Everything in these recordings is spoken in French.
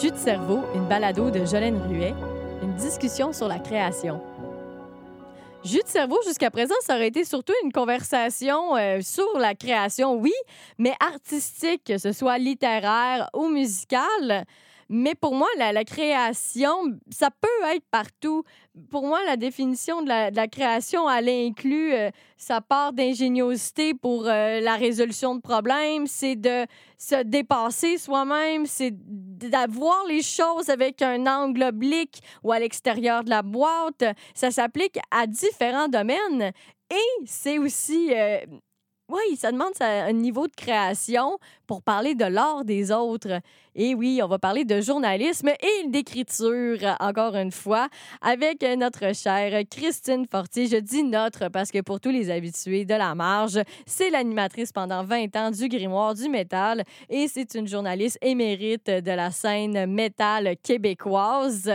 Jus de cerveau, une balado de Jolène Ruet, une discussion sur la création. Jus de cerveau, jusqu'à présent, ça aurait été surtout une conversation euh, sur la création, oui, mais artistique, que ce soit littéraire ou musicale. Mais pour moi, la, création, ça peut être partout. Pour moi, la définition de la, création, elle inclut euh, sa part d'ingéniosité pour euh, la résolution de problèmes, c'est de se dépasser soi-même, c'est d'avoir les choses avec un angle oblique ou à l'extérieur de la boîte. Ça s'applique à différents domaines. Et c'est aussi euh, oui, ça demande un niveau de création pour parler de l'art des autres. Et oui, on va parler de journalisme et d'écriture, encore une fois, avec notre chère Christine Fortier. Je dis notre parce que pour tous les habitués de la marge, c'est l'animatrice pendant 20 ans du Grimoire du métal et c'est une journaliste émérite de la scène métal québécoise.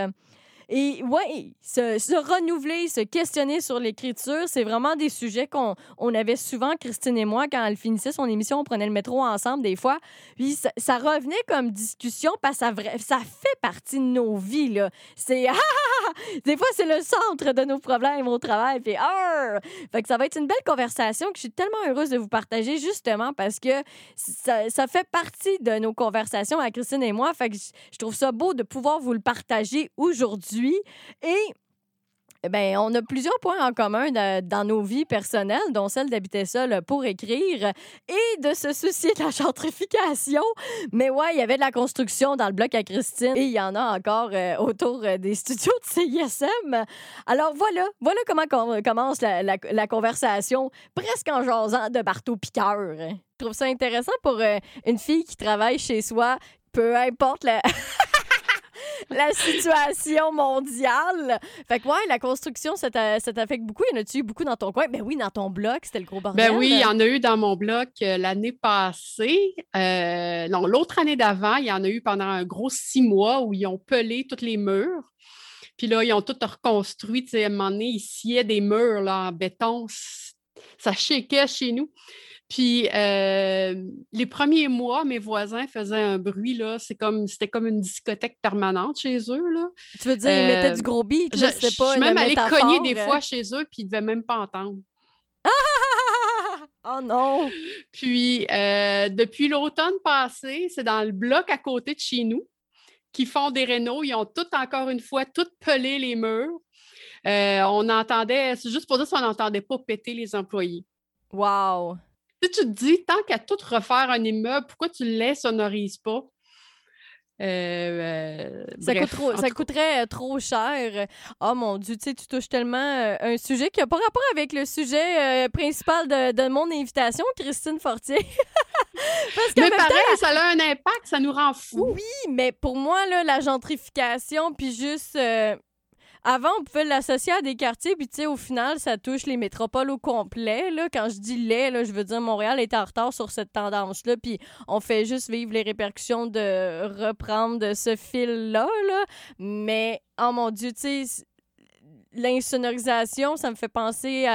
Et oui, se, renouveler, se questionner sur l'écriture, c'est vraiment des sujets qu'on on avait souvent, Christine et moi, quand elle finissait son émission, on prenait le métro ensemble des fois. Puis ça, revenait comme discussion parce que ça, fait partie de nos vies. C'est ah, ah, ah, des fois, c'est le centre de nos problèmes au travail. Puis Fait que ça va être une belle conversation que je suis tellement heureuse de vous partager justement parce que ça, ça fait partie de nos conversations à Christine et moi. Fait que je trouve ça beau de pouvoir vous le partager aujourd'hui et ben, on a plusieurs points en commun dans nos vies personnelles, dont celle d'habiter seul pour écrire et de se soucier de la gentrification. Mais ouais, il y avait de la construction dans le bloc à Christine et il y en a encore euh, autour euh, des studios de CISM. Alors voilà, voilà comment commence la, conversation, presque en jasant de Barteau Piqueur. Je trouve ça intéressant pour euh, une fille qui travaille chez soi, peu importe la. la situation mondiale. Fait que, ouais, la construction, ça t'affecte beaucoup. Y en a-tu eu beaucoup dans ton coin? Ben oui, dans ton bloc, c'était le gros bordel. Ben oui, il y en a eu dans mon bloc euh, l'année passée. Euh, non, l'autre année d'avant, il y en a eu pendant un gros six mois où ils ont pelé tous les murs. Puis là, ils ont tout reconstruit. À un moment donné, ils sciaient des murs là, en béton. Ça shakeait chez nous. Puis euh, les premiers mois, mes voisins faisaient un bruit, là. C'est comme, c'était comme une discothèque permanente chez eux, là. Tu veux dire, ils mettaient euh, du gros beat, je, sais pas. Je suis même allée cogner des fois chez eux, puis ils ne devaient même pas entendre. oh non! Puis euh, depuis l'automne passé, c'est dans le bloc à côté de chez nous qui font des rénaux. Ils ont tout, encore une fois, tout pelé les murs. on entendait, c'est juste pour dire qu'on n'entendait pas péter les employés. Wow! Si tu te dis, tant qu'à tout refaire un immeuble, pourquoi tu ne l'insonorises pas? Euh, euh, ça, coûterait euh, trop cher. Oh mon Dieu, tu tu touches tellement un sujet qui n'a pas rapport avec le sujet principal de, mon invitation, Christine Fortier. mais pareil, ça a un impact, ça nous rend fous. Oui, mais pour moi, là, la gentrification, puis juste avant, on pouvait l'associer à des quartiers, puis tu sais, au final, ça touche les métropoles au complet. Là. Quand je dis les, là, je veux dire Montréal est en retard sur cette tendance-là, puis on fait juste vivre les répercussions de reprendre ce fil-là. Là. Mais, oh mon Dieu, tu sais, l'insonorisation, ça me fait penser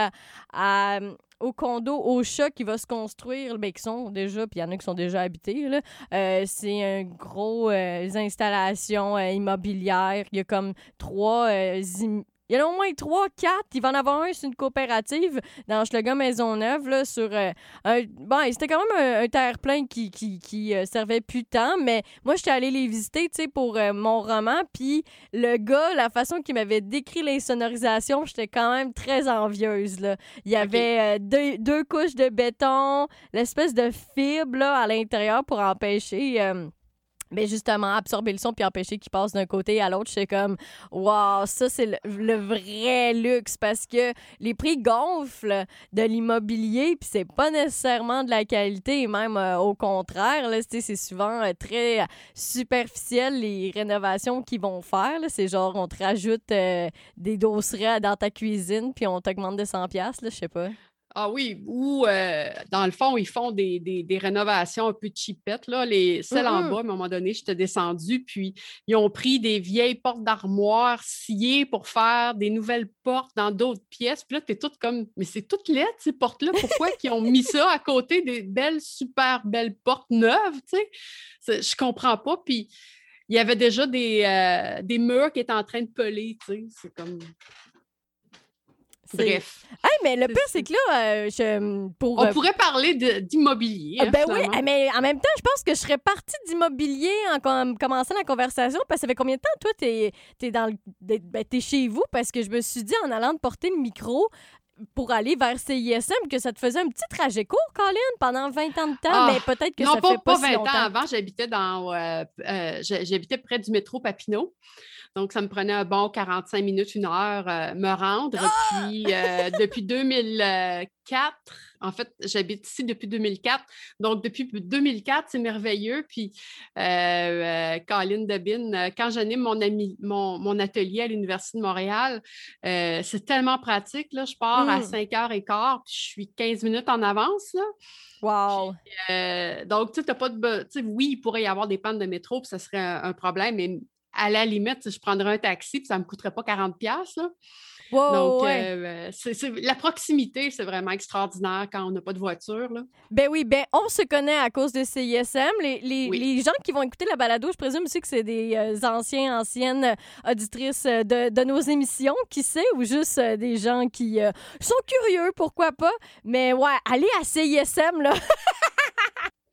à au condo au chat qui va se construire, ben, qui sont déjà, puis il y en a qui sont déjà habités. Euh, c'est un gros euh, installations euh, immobilières. Il y a comme trois il y en a au moins trois, quatre. Il va en avoir un sur une coopérative dans Maison Maisonneuve, là, sur euh, un. Bon, c'était quand même un, terre-plein qui, qui, qui euh, servait plus tant, mais moi, j'étais allée les visiter, tu sais, pour euh, mon roman. Puis le gars, la façon qu'il m'avait décrit l'insonorisation, j'étais quand même très envieuse, là. Il y avait deux, deux, couches de béton, l'espèce de fibre, là, à l'intérieur pour empêcher mais justement, absorber le son puis empêcher qu'il passe d'un côté à l'autre, c'est comme, wow, ça, c'est le, vrai luxe parce que les prix gonflent de l'immobilier puis c'est pas nécessairement de la qualité, même euh, au contraire, c'est souvent euh, très superficiel les rénovations qu'ils vont faire. C'est genre, on te rajoute euh, des dosseraient dans ta cuisine puis on t'augmente de 100$, là, je sais pas. Ah oui, ou euh, dans le fond, ils font des, rénovations un peu cheapettes. Là. Les, celles en bas, à un moment donné, j'étais descendue, puis ils ont pris des vieilles portes d'armoire sciées pour faire des nouvelles portes dans d'autres pièces. Puis là, tu es toute comme, mais c'est toutes lettres, ces portes-là. Pourquoi ils ont mis ça à côté des belles, super belles portes neuves? Tu sais? Je comprends pas. Puis il y avait déjà des, euh, des murs qui étaient en train de peler, tu sais. C'est comme. Bref. Hey, mais le pire, c'est que là, euh, je, pour. On euh, pourrait parler d'immobilier. Hein, ben oui, mais en même temps, je pense que je serais partie d'immobilier en commençant la conversation parce que ça fait combien de temps, toi, t'es es dans ben, es chez vous? Parce que je me suis dit, en allant te porter le micro, pour aller vers CISM que ça te faisait un petit trajet court, Colin, pendant 20 ans de temps, ah, mais peut-être que ça fait pas, pas 20 ans avant, j'habitais dans euh, j'habitais près du métro Papineau. Donc, ça me prenait un bon 45 minutes, une heure euh, me rendre. Ah! Puis, euh, depuis 2004, en fait, j'habite ici depuis 2004. Donc, depuis 2004, c'est merveilleux. Puis, euh, Colin Debin, quand j'anime mon, mon, mon, atelier à l'Université de Montréal, c'est tellement pratique. Là. Je pars à 5h15, mmh. puis je suis 15 minutes en avance. Là. Wow! donc, tu sais, pas de. Oui, il pourrait y avoir des pannes de métro, puis ça serait un problème, mais à la limite, je prendrais un taxi, puis ça ne me coûterait pas 40$. Là. Donc, euh, la proximité, c'est vraiment extraordinaire quand on n'a pas de voiture. Là. Ben oui, ben on se connaît à cause de CISM. Les, les, gens qui vont écouter la balado, je présume aussi que c'est des euh, anciens, anciennes auditrices euh, de, de, nos émissions, qui sait, ou juste des gens qui sont curieux, pourquoi pas? Mais ouais, aller à CISM, là.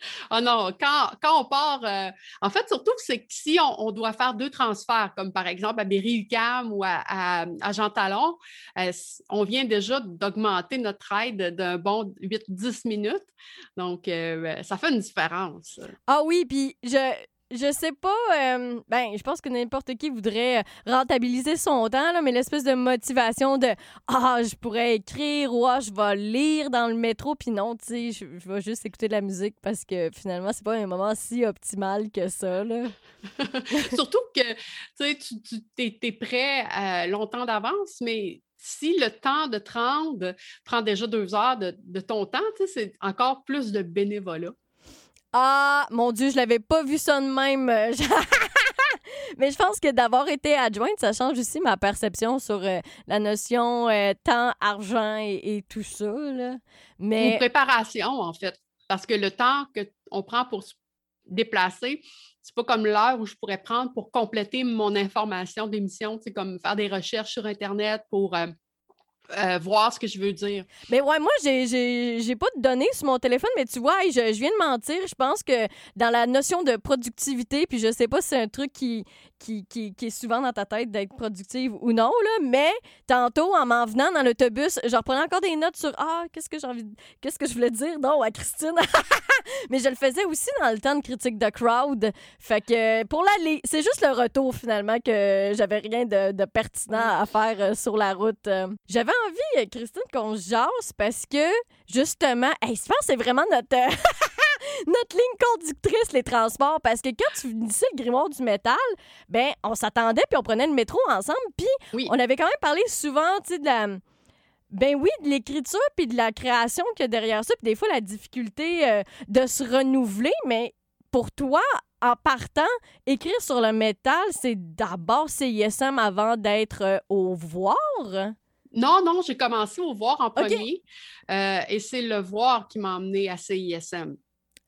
Ah non, quand, on part, euh, en fait, surtout, c'est que si on, doit faire deux transferts, comme par exemple à Berry-UQAM ou à, Jean Talon, euh, on vient déjà d'augmenter notre aide d'un bon 8-10 minutes. Donc, euh, ça fait une différence. Ah oui, puis je, je sais pas. Euh, ben, je pense que n'importe qui voudrait rentabiliser son temps, là, mais l'espèce de motivation de Ah, je pourrais écrire ou Ah, je vais lire dans le métro, puis non, tu sais, je, vais juste écouter de la musique parce que finalement, c'est pas un moment si optimal que ça. Là. Surtout que tu, tu es, prêt à longtemps d'avance, mais si le temps de te rendre prend déjà deux heures de, de ton temps, c'est encore plus de bénévolat. Ah, mon Dieu, je l'avais pas vu ça de même. Mais je pense que d'avoir été adjointe, ça change aussi ma perception sur euh, la notion euh, temps, argent et, tout ça. Mais... Une préparation, en fait. Parce que le temps qu'on prend pour se déplacer, c'est pas comme l'heure où je pourrais prendre pour compléter mon information d'émission, c'est comme faire des recherches sur Internet pour euh, euh, voir ce que je veux dire. Mais ouais, moi, j'ai pas de données sur mon téléphone, mais tu vois, je, viens de mentir. Je pense que dans la notion de productivité, puis je sais pas si c'est un truc qui, qui, est souvent dans ta tête d'être productive ou non, là, mais tantôt, en m'en venant dans l'autobus, je reprenais encore des notes sur Ah, qu'est-ce que j'ai envie qu'est-ce que je voulais dire non à Christine? mais je le faisais aussi dans le temps de critique de crowd. Fait que pour l'aller, c'est juste le retour finalement que j'avais rien de, pertinent à faire euh, sur la route. J'avais envie, Christine, qu'on jase parce que justement, je pense que c'est vraiment notre. notre ligne conductrice, les transports, parce que quand tu finissais le grimoire du métal, ben on s'attendait puis on prenait le métro ensemble, puis on avait quand même parlé souvent, tu sais, de la... Ben oui, de l'écriture puis de la création qu'il y a derrière ça, puis des fois la difficulté euh, de se renouveler, mais pour toi, en partant, écrire sur le métal, c'est d'abord CISM avant d'être euh, au voir? Non, non, j'ai commencé au voir en premier. Euh, et c'est le voir qui m'a emmené à CISM.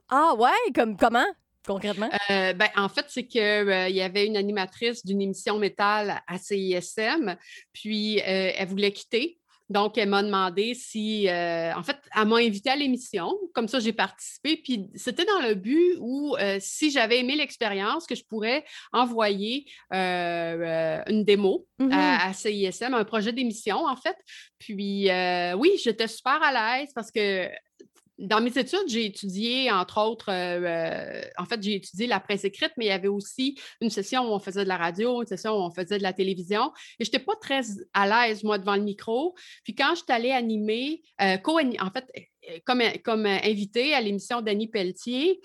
Ah ouais, comme comment? Concrètement? Euh, ben, en fait, c'est qu'il euh, y avait une animatrice d'une émission métal à CISM, puis euh, elle voulait quitter. Donc, elle m'a demandé si, en fait, elle m'a invité à l'émission. Comme ça, j'ai participé. Puis, c'était dans le but où, si j'avais aimé l'expérience, que je pourrais envoyer une démo à, mm-hmm. à, CISM, un projet d'émission, en fait. Puis, oui, j'étais super à l'aise parce que dans mes études, j'ai étudié, entre autres, euh, euh, en fait, j'ai étudié la presse écrite, mais il y avait aussi une session où on faisait de la radio, une session où on faisait de la télévision. Et je n'étais pas très à l'aise, moi, devant le micro. Puis quand je suis allée animer, euh, en fait, comme, comme invitée à l'émission d'Annie Pelletier,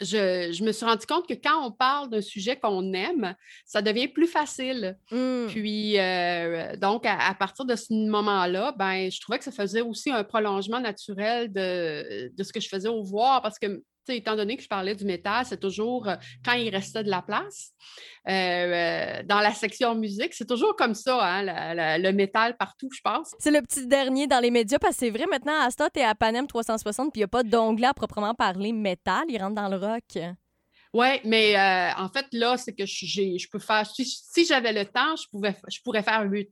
je, me suis rendu compte que quand on parle d'un sujet qu'on aime, ça devient plus facile. Mmh. Puis, euh, donc, à, partir de ce moment-là, ben, je trouvais que ça faisait aussi un prolongement naturel de, de ce que je faisais au voir parce que étant donné que je parlais du métal, c'est toujours euh, quand il restait de la place. Euh, euh, dans la section musique, c'est toujours comme ça, hein, le métal partout, je pense. C'est le petit dernier dans les médias, parce que c'est vrai, maintenant, à Stott et à Panem 360, puis il n'y a pas d'onglet à proprement parler métal, il rentre dans le rock. Oui, mais euh, en fait, là, c'est que je peux faire, si, j'avais le temps, je, pouvais, je pourrais faire 8,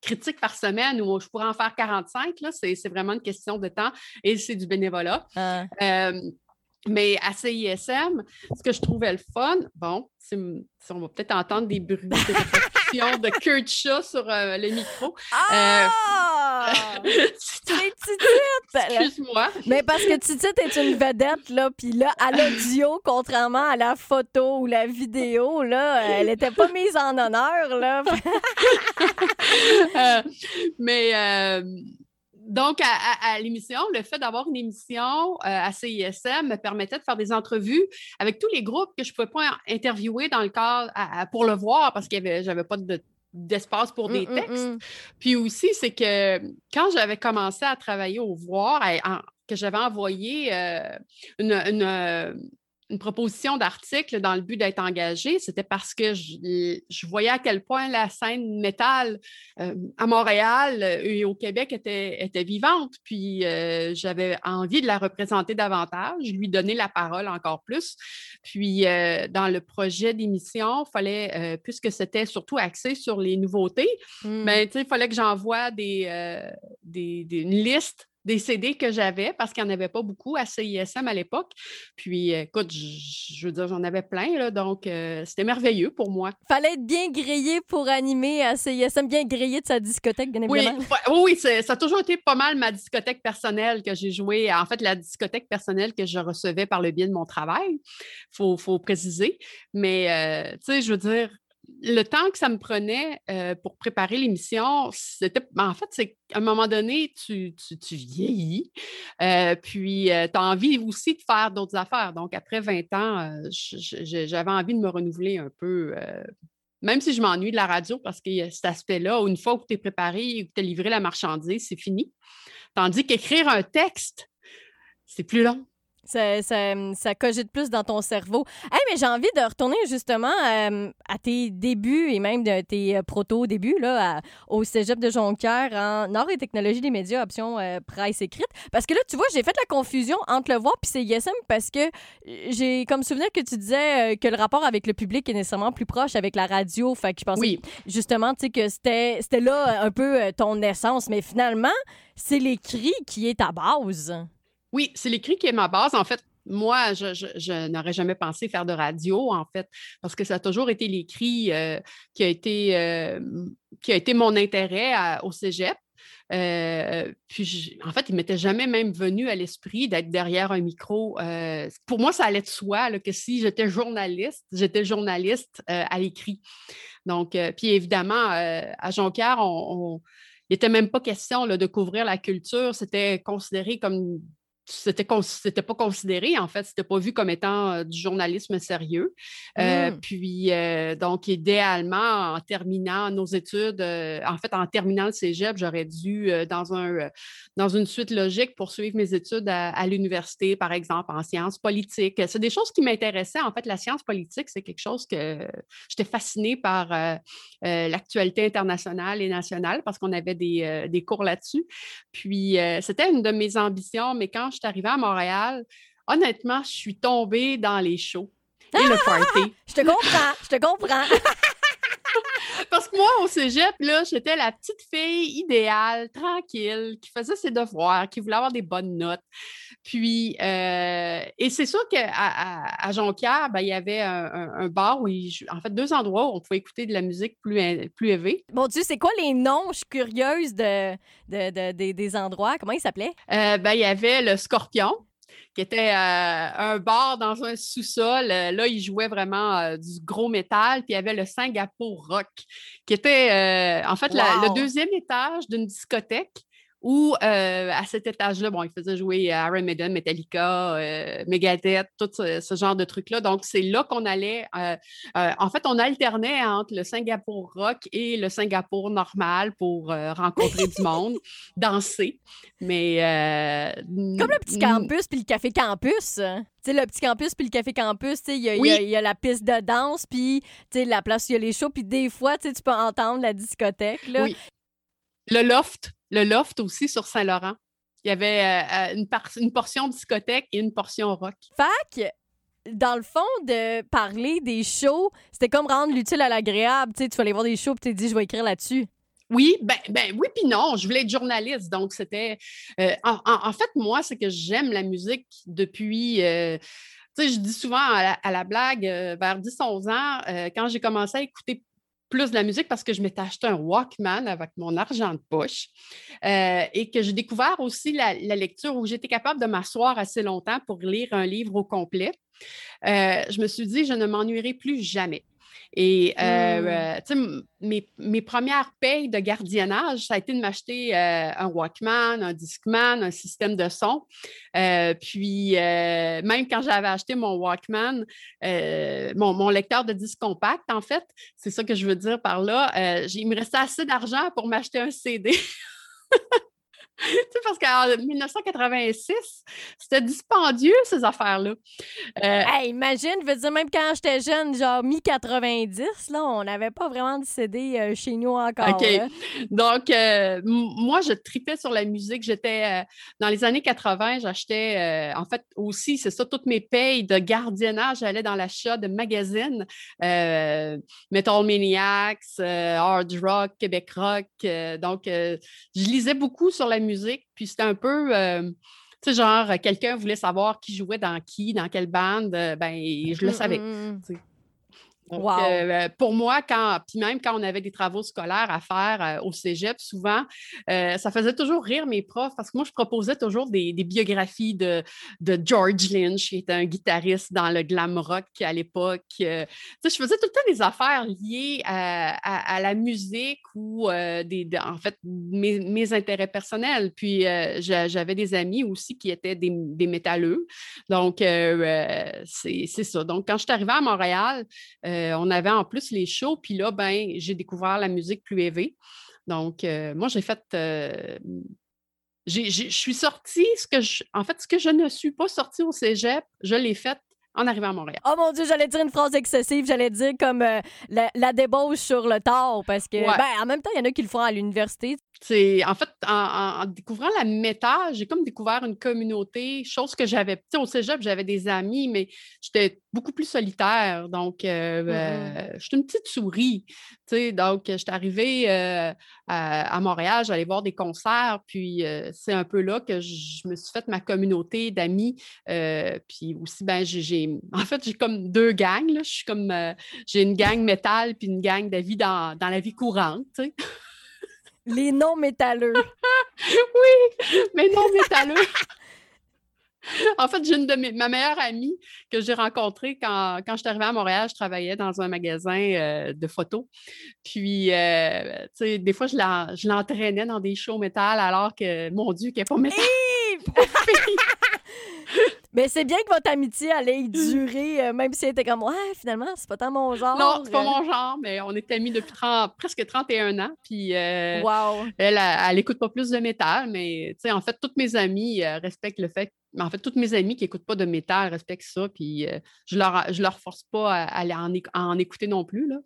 critiques par semaine ou je pourrais en faire 45. C'est vraiment une question de temps et c'est du bénévolat. Ah. Euh, mais à CISM, ce que je trouvais le fun, bon, on va peut-être entendre des bruits de de Kurt Shaw sur euh, le micro. Ah! Excuse-moi. Mais parce que Titi est une vedette, là, puis là, à l'audio, contrairement à la photo ou la vidéo, là, elle n'était pas mise en honneur, là. Euh, mais... Euh, donc, à, l'émission, le fait d'avoir une émission euh, à CISM me permettait de faire des entrevues avec tous les groupes que je ne pouvais pas interviewer dans le cadre pour le voir parce que j'avais pas d'espace pour des mm, mm, textes. Mm. Puis aussi, c'est que quand j'avais commencé à travailler au voir, que j'avais envoyé euh, une, une proposition d'article dans le but d'être engagé, c'était parce que je, voyais à quel point la scène métal euh, à Montréal euh, et au Québec était, était vivante. Puis euh, j'avais envie de la représenter davantage, lui donner la parole encore plus. Puis dans le projet d'émission, il fallait, puisque c'était surtout axé sur les nouveautés, mmh. ben, il fallait que j'envoie des, des, des, une liste des CD que j'avais parce qu'il n'y en avait pas beaucoup à CISM à l'époque. Puis, écoute, je, veux dire, j'en avais plein, là, donc euh, c'était merveilleux pour moi. Fallait être bien grillé pour animer à CISM, bien grillé de sa discothèque, bien évidemment. Oui, oui ça a toujours été pas mal ma discothèque personnelle que j'ai jouée. En fait, la discothèque personnelle que je recevais par le biais de mon travail, il faut, préciser. Mais, euh, tu sais, je veux dire, le temps que ça me prenait euh, pour préparer l'émission, c'était. Ben, en fait, c'est qu'à un moment donné, tu, vieillis, euh, puis euh, tu as envie aussi de faire d'autres affaires. Donc, après 20 ans, j'avais envie de me renouveler un peu. même si je m'ennuie de la radio, parce qu'il y a cet aspect-là, une fois que tu es préparé et que tu as livré la marchandise, c'est fini. Tandis qu'écrire un texte, c'est plus long. Ça, ça, ça, cogite plus dans ton cerveau. Hey, mais j'ai envie de retourner justement euh, à tes débuts et même de tes euh, proto-débuts là, au cégep de Jonquière en art et technologie des médias, option euh, presse écrite. Parce que là, tu vois, j'ai fait la confusion entre le voir puis c'est ISM parce que j'ai comme souvenir que tu disais que le rapport avec le public est nécessairement plus proche avec la radio. Fait que je pensais oui. justement que c'était là un peu ton essence. Mais finalement, c'est l'écrit qui est ta base. Oui, c'est l'écrit qui est ma base. En fait, moi, je, n'aurais jamais pensé faire de radio, en fait, parce que ça a toujours été l'écrit euh, qui, a été, euh, qui a été mon intérêt au cégep. Euh, puis, en fait, il m'était jamais même venu à l'esprit d'être derrière un micro. pour moi, ça allait de soi que si j'étais journaliste, j'étais journaliste à l'écrit. Donc, puis évidemment, à Jonquière, on, il n'était même pas question de couvrir la culture. C'était considéré comme c'était c'était pas considéré en fait c'était pas vu comme étant euh, du journalisme sérieux. Euh, mmh. puis euh, donc idéalement en terminant nos études en fait en terminant le cégep j'aurais dû dans un dans une suite logique poursuivre mes études à, l'université par exemple en sciences politiques. C'est des choses qui m'intéressaient. En fait la science politique c'est quelque chose que j'étais fascinée par l'actualité internationale et nationale parce qu'on avait des, des cours là-dessus. Puis c'était une de mes ambitions mais quand je suis arrivée à Montréal, honnêtement, je suis tombée dans les shows et le party. je te comprends, je te comprends. Parce que moi, au cégep, là, j'étais la petite fille idéale, tranquille, qui faisait ses devoirs, qui voulait avoir des bonnes notes. Puis, euh, et c'est sûr qu'à à, à Jonquière, ben, il y avait un, bar où, en fait, deux endroits où on pouvait écouter de la musique plus, plus élevée. Bon Dieu, c'est quoi les noms? Je suis curieuse de, des endroits? Comment ils s'appelaient? Euh, ben, il y avait le Scorpion qui était euh, un bar dans un sous-sol. Euh, là, il jouait vraiment euh, du gros métal. Puis il y avait le Singapour Rock, qui était en fait le deuxième étage d'une discothèque où euh, à cet étage-là, bon, il faisait jouer Iron Maiden, Metallica, euh, Megadeth, tout ce, genre de trucs-là. Donc, c'est là qu'on allait. Euh, en fait, on alternait entre le Singapour rock et le Singapour normal pour rencontrer du monde, danser. Mais. Comme le petit campus puis le café campus. Tu sais, le petit campus puis le café campus, il y, y, a la piste de danse, puis la place où il y a les shows, puis des fois, tu peux entendre la discothèque. Là. Oui. Le loft, le loft aussi sur Saint-Laurent. Il y avait euh, une, une, portion discothèque et une portion rock. Fac, dans le fond, de parler des shows, c'était comme rendre l'utile à l'agréable. Tu sais, tu vas aller voir des shows, puis tu te dis, je vais écrire là-dessus. Oui, ben, ben oui, puis non, je voulais être journaliste. Donc, c'était. Euh, en, fait, moi, c'est que j'aime la musique depuis. Euh, tu sais, je dis souvent à la, blague, euh, vers 10-11 ans, quand j'ai commencé à écouter plus de la musique parce que je m'étais acheté un Walkman avec mon argent de poche et que j'ai découvert aussi la, la lecture où j'étais capable de m'asseoir assez longtemps pour lire un livre au complet. je me suis dit, je ne m'ennuierai plus jamais. Et euh, mmh. mes, mes, premières payes de gardiennage, ça a été de m'acheter euh, un Walkman, un Discman, un système de son. Euh, puis, même quand j'avais acheté mon Walkman, mon, mon, lecteur de disque compact, en fait, c'est ça que je veux dire par là, il me restait assez d'argent pour m'acheter un CD. parce qu'en 1986, c'était dispendieux, ces affaires-là. Euh, imagine, je veux dire, même quand j'étais jeune, genre mi-90, là, on n'avait pas vraiment de CD euh, chez nous encore. OK. Donc, euh, moi, je tripais sur la musique. J'étais, dans les années 80, j'achetais, en fait, aussi, c'est ça, toutes mes payes de gardiennage, j'allais dans l'achat de magazines, Metal Maniacs, Hard Rock, Québec Rock. donc, je lisais beaucoup sur la musique. Puis c'était un peu, euh, tu sais, genre, quelqu'un voulait savoir qui jouait dans qui, dans quelle bande, euh, ben, je le mmh, savais. Mmh. Euh, pour moi, quand, puis même quand on avait des travaux scolaires à faire euh, au cégep, souvent, euh, ça faisait toujours rire mes profs parce que moi, je proposais toujours des, biographies de, de, George Lynch, qui était un guitariste dans le glam rock à l'époque. je faisais tout le temps des affaires liées à, la musique ou des, en fait, mes, intérêts personnels. Puis j'avais des amis aussi qui étaient des, des métalleux. Donc, c'est ça. Donc, quand je suis arrivée à Montréal, euh, on avait en plus les shows, puis là, ben, j'ai découvert la musique plus élevée. Donc, euh, moi, j'ai fait. Euh, je suis sortie, ce que je, en fait, ce que je ne suis pas sortie au cégep, je l'ai fait en arrivant à Montréal. Oh mon Dieu, j'allais dire une phrase excessive. J'allais dire comme la, débauche sur le tard parce que, ben, en même temps, il y en a qui le font à l'université. C'est en fait, en, découvrant la méta, j'ai comme découvert une communauté, chose que j'avais. Au cégep, j'avais des amis, mais j'étais beaucoup plus solitaire. Donc, euh, mmh euh, j'étais une petite souris. Donc, j'étais arrivée euh, à, Montréal, j'allais voir des concerts, puis c'est un peu là que je me suis faite ma communauté d'amis. puis aussi, ben, j'ai, en fait, j'ai comme deux gangs. Je suis comme, j'ai une gang métal, puis une gang d'avis dans, dans la vie courante. Les non-métalleux. oui, mais non-métalleux. en fait, j'ai une de mes, ma meilleure amie que j'ai rencontrée quand, quand je suis arrivée à Montréal, je travaillais dans un magasin euh, de photos. Puis, euh, tu sais, des fois, je l'entraînais dans des shows métal alors que, mon Dieu, qu'elle n'est pas métal. Mais c'est bien que votre amitié allait durer, euh, même si elle était comme, ouais, finalement, c'est pas tant mon genre. Non, c'est pas mon genre, mais on est amis depuis presque 31 ans. Puis, euh, wow. elle, elle, écoute pas plus de métal, mais, tu sais, en fait, toutes mes amies euh, respectent le fait en fait, toutes mes amies qui n'écoutent pas de métal respectent ça, puis je leur, je leur force pas à, aller en, en, écouter non plus. Là.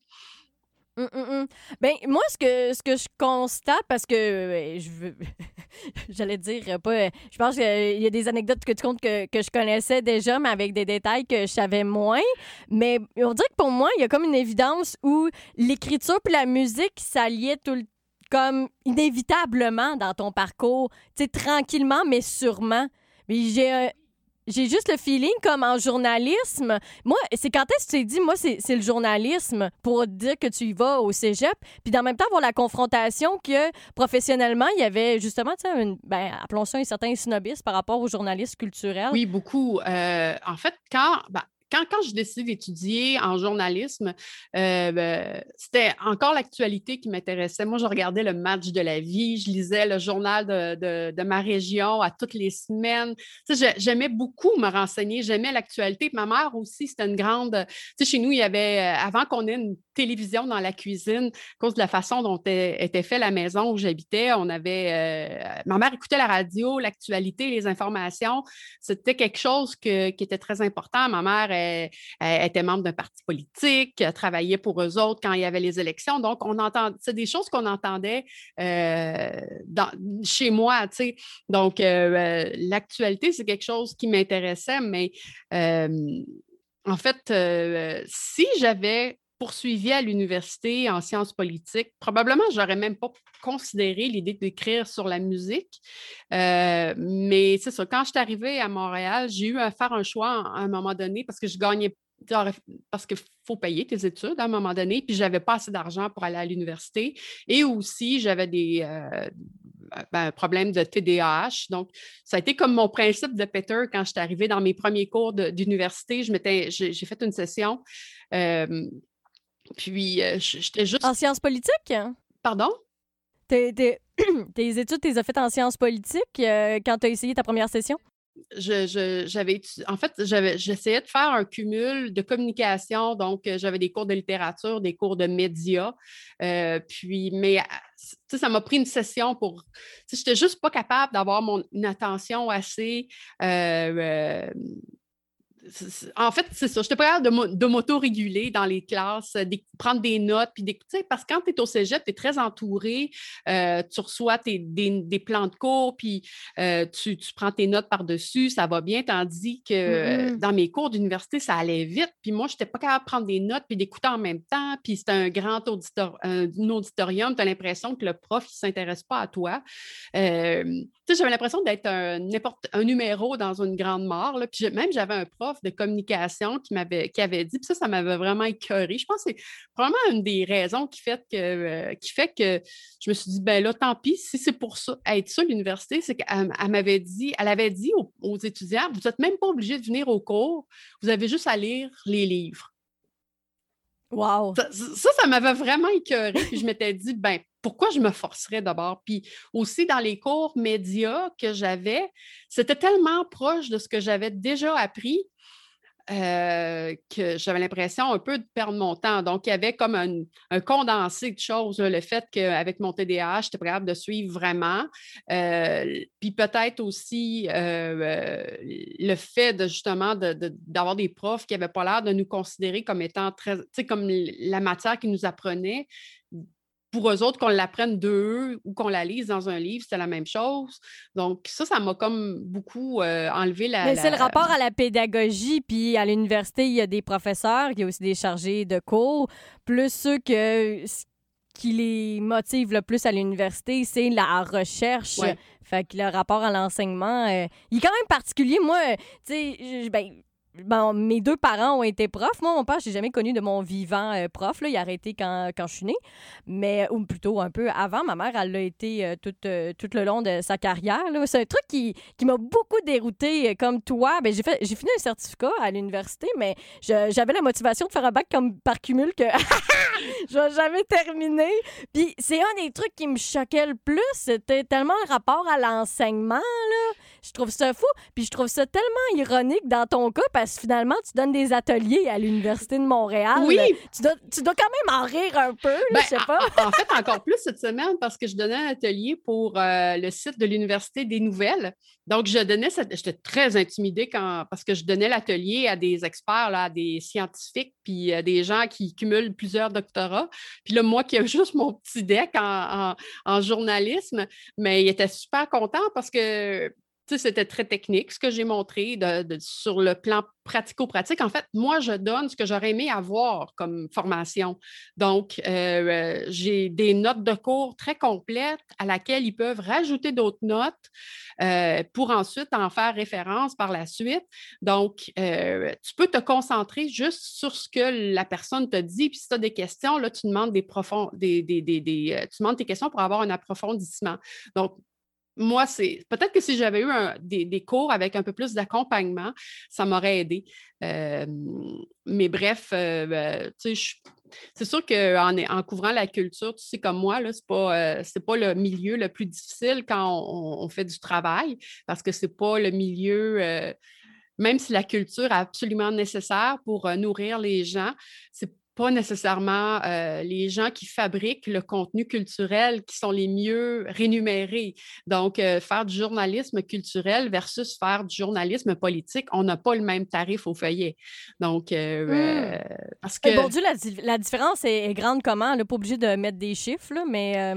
Hum, hum, hum. Ben, moi, ce que, ce que je constate, parce que euh, je veux. J'allais dire, euh, pas. Euh, je pense qu'il y a des anecdotes que tu comptes que, que, je connaissais déjà, mais avec des détails que je savais moins. Mais on dirait que pour moi, il y a comme une évidence où l'écriture puis la musique s'alliaient tout le comme inévitablement dans ton parcours, tu sais, tranquillement, mais sûrement. Mais j'ai j'ai juste le feeling comme en journalisme. Moi, c'est quand est-ce que tu t'es dit, moi, c'est le journalisme pour dire que tu y vas au cégep, puis en même temps avoir la confrontation que professionnellement, il y avait justement, tu sais, ben, appelons ça un certain snobisme par rapport aux journalistes culturels? Oui, beaucoup. Euh, en fait, quand, ben, quand, quand j'ai décidé d'étudier en journalisme, euh, ben, c'était encore l'actualité qui m'intéressait. Moi, je regardais le match de la vie, je lisais le journal de, de, ma région à toutes les semaines. j'aimais beaucoup me renseigner, j'aimais l'actualité. Ma mère aussi, c'était une grande. Tu sais, chez nous, il y avait, euh, avant qu'on ait une télévision dans la cuisine, à cause de la façon dont était fait la maison où j'habitais, on avait. Euh, ma mère écoutait la radio, l'actualité, les informations. C'était quelque chose qui était très important. Ma mère elle, était membre d'un parti politique, travaillait pour eux autres quand il y avait les élections. Donc, on entend, c'est des choses qu'on entendait euh, chez moi, tu sais. Donc, euh, euh, l'actualité, c'est quelque chose qui m'intéressait, mais en fait, si j'avais poursuivi à l'université en sciences politiques, probablement, je n'aurais même pas considéré l'idée d'écrire sur la musique. mais c'est ça, quand je suis arrivée à Montréal, j'ai eu à faire un choix à un moment donné parce que je gagnais parce qu'il faut payer tes études à un moment donné, puis je n'avais pas assez d'argent pour aller à l'université. Et aussi, j'avais des euh, ben, problèmes de TDAH. Donc, ça a été comme mon principe de Peter quand je suis arrivée dans mes premiers cours d'université. J'ai fait une session. Euh, puis, euh, j'étais juste. En sciences politiques? Pardon? tes études, tu les as faites en sciences politiques quand tu as essayé ta première session? j'avais en fait j'essayais de faire un cumul de communication donc euh, j'avais des cours de littérature des cours de médias euh, puis mais ça m'a pris une session pour j'étais juste pas capable d'avoir mon attention assez euh, en fait, c'est ça. Je pas capable de, m'auto-réguler dans les classes, euh, prendre des notes, puis d'écouter. Parce que quand tu es au cégep, tu es très entouré. Euh, tu reçois des, plans de cours, puis euh, tu, prends tes notes par-dessus, ça va bien. Tandis que dans mes cours d'université, ça allait vite. Puis moi, je n'étais pas capable de prendre des notes, puis d'écouter en même temps. Puis c'était un grand auditorium. Tu as l'impression que le prof ne s'intéresse pas à toi. J'avais l'impression d'être un, un numéro dans une grande mort. Là. Puis même, j'avais un prof de communication qui m'avait qui avait dit, puis ça, ça m'avait vraiment écœuré. Je pense que c'est probablement une des raisons qui fait que, euh, qui fait que je me suis dit, ben là, tant pis, si c'est pour ça, être ça, l'université, c'est qu'elle m'avait dit, elle avait dit aux, étudiants, vous n'êtes même pas obligés de venir au cours, vous avez juste à lire les livres. Wow! Ça, ça, m'avait vraiment écœuré. Puis je m'étais dit, ben, pourquoi je me forcerais d'abord? Puis aussi dans les cours médias que j'avais, c'était tellement proche de ce que j'avais déjà appris euh, que j'avais l'impression un peu de perdre mon temps. Donc, il y avait comme un, condensé de choses. le fait qu'avec mon TDAH, j'étais capable de suivre vraiment. Euh, puis peut-être aussi euh, le fait de justement d'avoir des profs qui n'avaient pas l'air de nous considérer comme étant très, tu sais, comme la matière qu'ils nous apprenaient pour eux autres, qu'on l'apprenne d'eux ou qu'on la lise dans un livre, c'est la même chose. Donc, ça, ça m'a comme beaucoup euh, enlevé la. Mais c'est le rapport à la pédagogie. Puis à l'université, il y a des professeurs, il y a aussi des chargés de cours, plus ceux que qui les motive le plus à l'université, c'est la recherche. Fait que le rapport à l'enseignement, euh, il est quand même particulier. Moi, tu sais, ben, Bon, mes deux parents ont été profs. Moi, mon père, j'ai jamais connu de mon vivant euh, prof. Là. Il a arrêté quand, quand je suis née. Mais, ou plutôt un peu avant. Ma mère, elle l'a été euh, tout, euh, tout, le long de sa carrière. C'est un truc qui, qui m'a beaucoup dérouté comme toi. Ben, j'ai, fini un certificat à l'université, mais j'avais la motivation de faire un bac comme par cumul que je n'ai jamais terminé. Puis c'est un des trucs qui me choquait le plus. C'était tellement le rapport à l'enseignement. Je trouve ça fou. Puis je trouve ça tellement ironique dans ton cas parce que finalement, tu donnes des ateliers à l'Université de Montréal. Oui. Tu dois, tu dois quand même en rire un peu, ben, je sais pas. En, fait, encore plus cette semaine parce que je donnais un atelier pour euh, le site de l'Université des Nouvelles. Donc, je donnais, j'étais très intimidée quand, parce que je donnais l'atelier à des experts, là, à des scientifiques, puis à des gens qui cumulent plusieurs doctorats. Puis là, moi qui ai juste mon petit deck en, en journalisme, mais il était super content parce que c'était très technique ce que j'ai montré sur le plan pratico-pratique. En fait, moi, je donne ce que j'aurais aimé avoir comme formation. Donc, euh, j'ai des notes de cours très complètes à laquelle ils peuvent rajouter d'autres notes euh, pour ensuite en faire référence par la suite. Donc, euh, tu peux te concentrer juste sur ce que la personne te dit. Puis si tu as des questions, là, tu demandes des profonds, des, des, tu demandes tes questions pour avoir un approfondissement. Donc, moi, c'est peut-être que si j'avais eu des, cours avec un peu plus d'accompagnement, ça m'aurait aidé. mais bref, euh, ben, c'est sûr qu'en en couvrant la culture, tu sais, comme moi, ce n'est pas, euh, pas le milieu le plus difficile quand on, fait du travail, parce que ce n'est pas le milieu. Euh, même si la culture est absolument nécessaire pour nourrir les gens, c'est pas nécessairement euh, les gens qui fabriquent le contenu culturel qui sont les mieux rémunérés. Donc, euh, faire du journalisme culturel versus faire du journalisme politique, on n'a pas le même tarif au feuillet. Donc, euh, mmh. parce que... Bon Dieu, la, différence est, grande comment? On n'est pas obligé de mettre des chiffres, mais...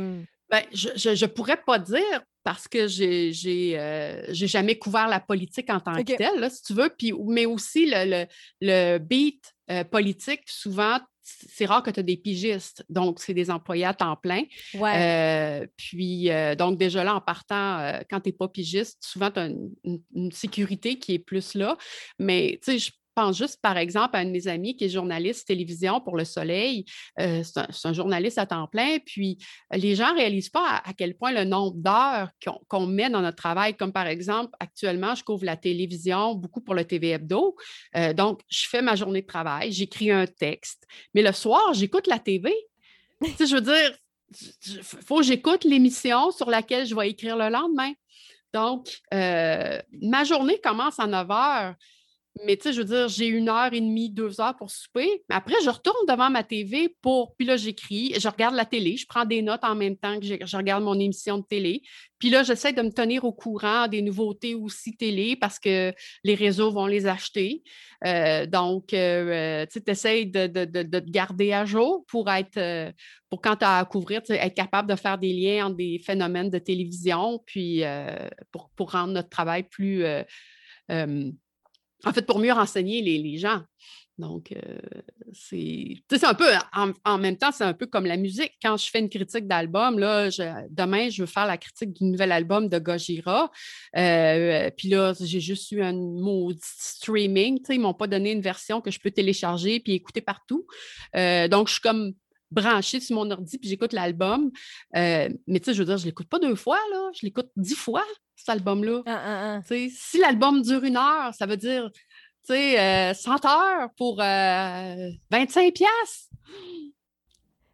Ben, je ne pourrais pas dire parce que j'ai n'ai euh, jamais couvert la politique en tant que telle, si tu veux, puis, mais aussi le, le, beat euh, politique, souvent, c'est rare que tu aies des pigistes, donc c'est des employés à temps plein. Ouais. Euh, puis, donc déjà là, en partant, quand tu n'es pas pigiste, souvent tu as une, une, sécurité qui est plus là. Mais tu sais, je pense juste, par exemple, à un de mes amis qui est journaliste télévision pour Le Soleil. Euh, c'est un, journaliste à temps plein. Puis, les gens ne réalisent pas à, quel point le nombre d'heures qu'on met dans notre travail, comme par exemple, actuellement, je couvre la télévision beaucoup pour le TV Hebdo. Euh, donc, je fais ma journée de travail, j'écris un texte. Mais le soir, j'écoute la TV. je veux dire, il faut que j'écoute l'émission sur laquelle je vais écrire le lendemain. Donc, euh, ma journée commence à 9 heures. Mais tu sais, je veux dire, j'ai une heure et demie, deux heures pour souper. Après, je retourne devant ma TV pour. Puis là, j'écris, je regarde la télé, je prends des notes en même temps que je, regarde mon émission de télé. Puis là, j'essaie de me tenir au courant des nouveautés aussi télé parce que les réseaux vont les acheter. Euh, donc, euh, tu essaies de, te garder à jour pour être, pour quand tu as à couvrir, être capable de faire des liens entre des phénomènes de télévision, puis euh, pour, pour, rendre notre travail plus en fait, pour mieux renseigner les, gens. Donc, euh, c'est un peu, en, même temps, c'est un peu comme la musique. Quand je fais une critique d'album, là, demain, je veux faire la critique du nouvel album de Gojira. Euh, puis là, j'ai juste eu un mot streaming. Ils ne m'ont pas donné une version que je peux télécharger puis écouter partout. Euh, donc, je suis comme branchée sur mon ordi puis j'écoute l'album. mais tu sais, je veux dire, je ne l'écoute pas deux fois, là. Je l'écoute dix fois cet album-là. Ah, ah, ah. Si l'album dure une heure, ça veut dire 100 euh, heures pour 25 euh, pièces.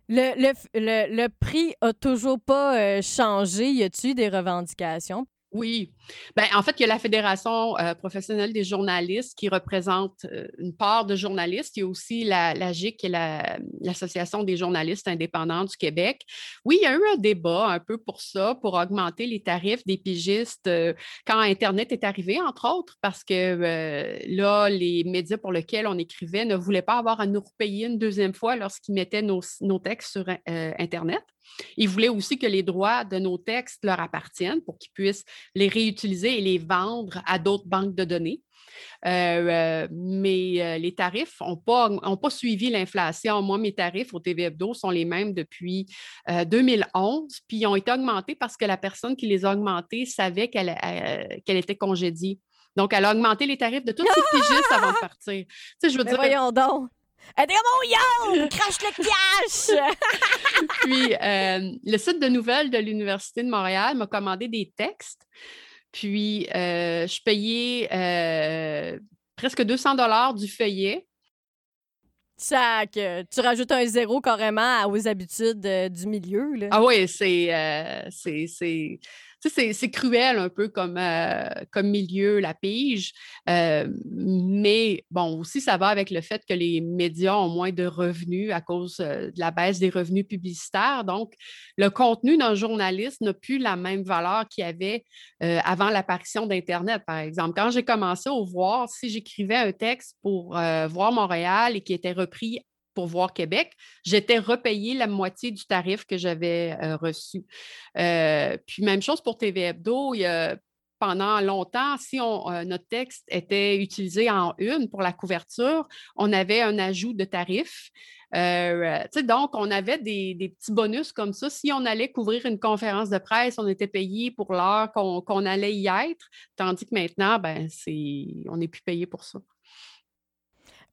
Le, le, le, le, prix a toujours pas euh, changé. Y a-t-il des revendications? Oui. Ben, en fait, il y a la Fédération euh, professionnelle des journalistes qui représente euh, une part de journalistes. Il y a aussi la, la GIC, qui est l'Association des journalistes indépendants du Québec. Oui, il y a eu un débat un peu pour ça, pour augmenter les tarifs des pigistes euh, quand Internet est arrivé, entre autres, parce que là, les médias pour lesquels on écrivait ne voulaient pas avoir à nous repayer une deuxième fois lorsqu'ils mettaient nos, nos textes sur Internet. Ils voulaient aussi que les droits de nos textes leur appartiennent pour qu'ils puissent les réutiliser et les vendre à d'autres banques de données. Euh, euh, mais euh, les tarifs n'ont pas, pas suivi l'inflation. Moi, mes tarifs au TV Hebdo sont les mêmes depuis 2011, puis ils ont été augmentés parce que la personne qui les a augmentés savait qu'elle était congédiée. Donc, elle a augmenté les tarifs de toutes ses pigistes avant de partir. Tu je veux dire, voyons donc. Elle dit mon yo, crache le cash! Puis, euh, le site de nouvelles de l'Université de Montréal m'a commandé des textes. Puis, euh, je payais euh, presque 200 dollars du feuillet. Sac, tu rajoutes un zéro carrément aux habitudes du milieu. Là. Ah oui, c'est c'est cruel un peu comme, euh, milieu, la pige. Euh, mais bon, aussi, ça va avec le fait que les médias ont moins de revenus à cause euh, de la baisse des revenus publicitaires. Donc, le contenu d'un journaliste n'a plus la même valeur qu'il y avait avant l'apparition d'Internet, par exemple. Quand j'ai commencé au voir, si j'écrivais un texte pour voir Montréal et qui était repris pour voir Québec, j'étais repayé la moitié du tarif que j'avais euh, reçu. Euh, puis même chose pour TV Hebdo, pendant longtemps, si on, euh, notre texte était utilisé en une pour la couverture, on avait un ajout de tarif. donc, on avait des, petits bonus comme ça. Si on allait couvrir une conférence de presse, on était payé pour l'heure qu'on allait y être, tandis que maintenant, ben, on n'est plus payé pour ça.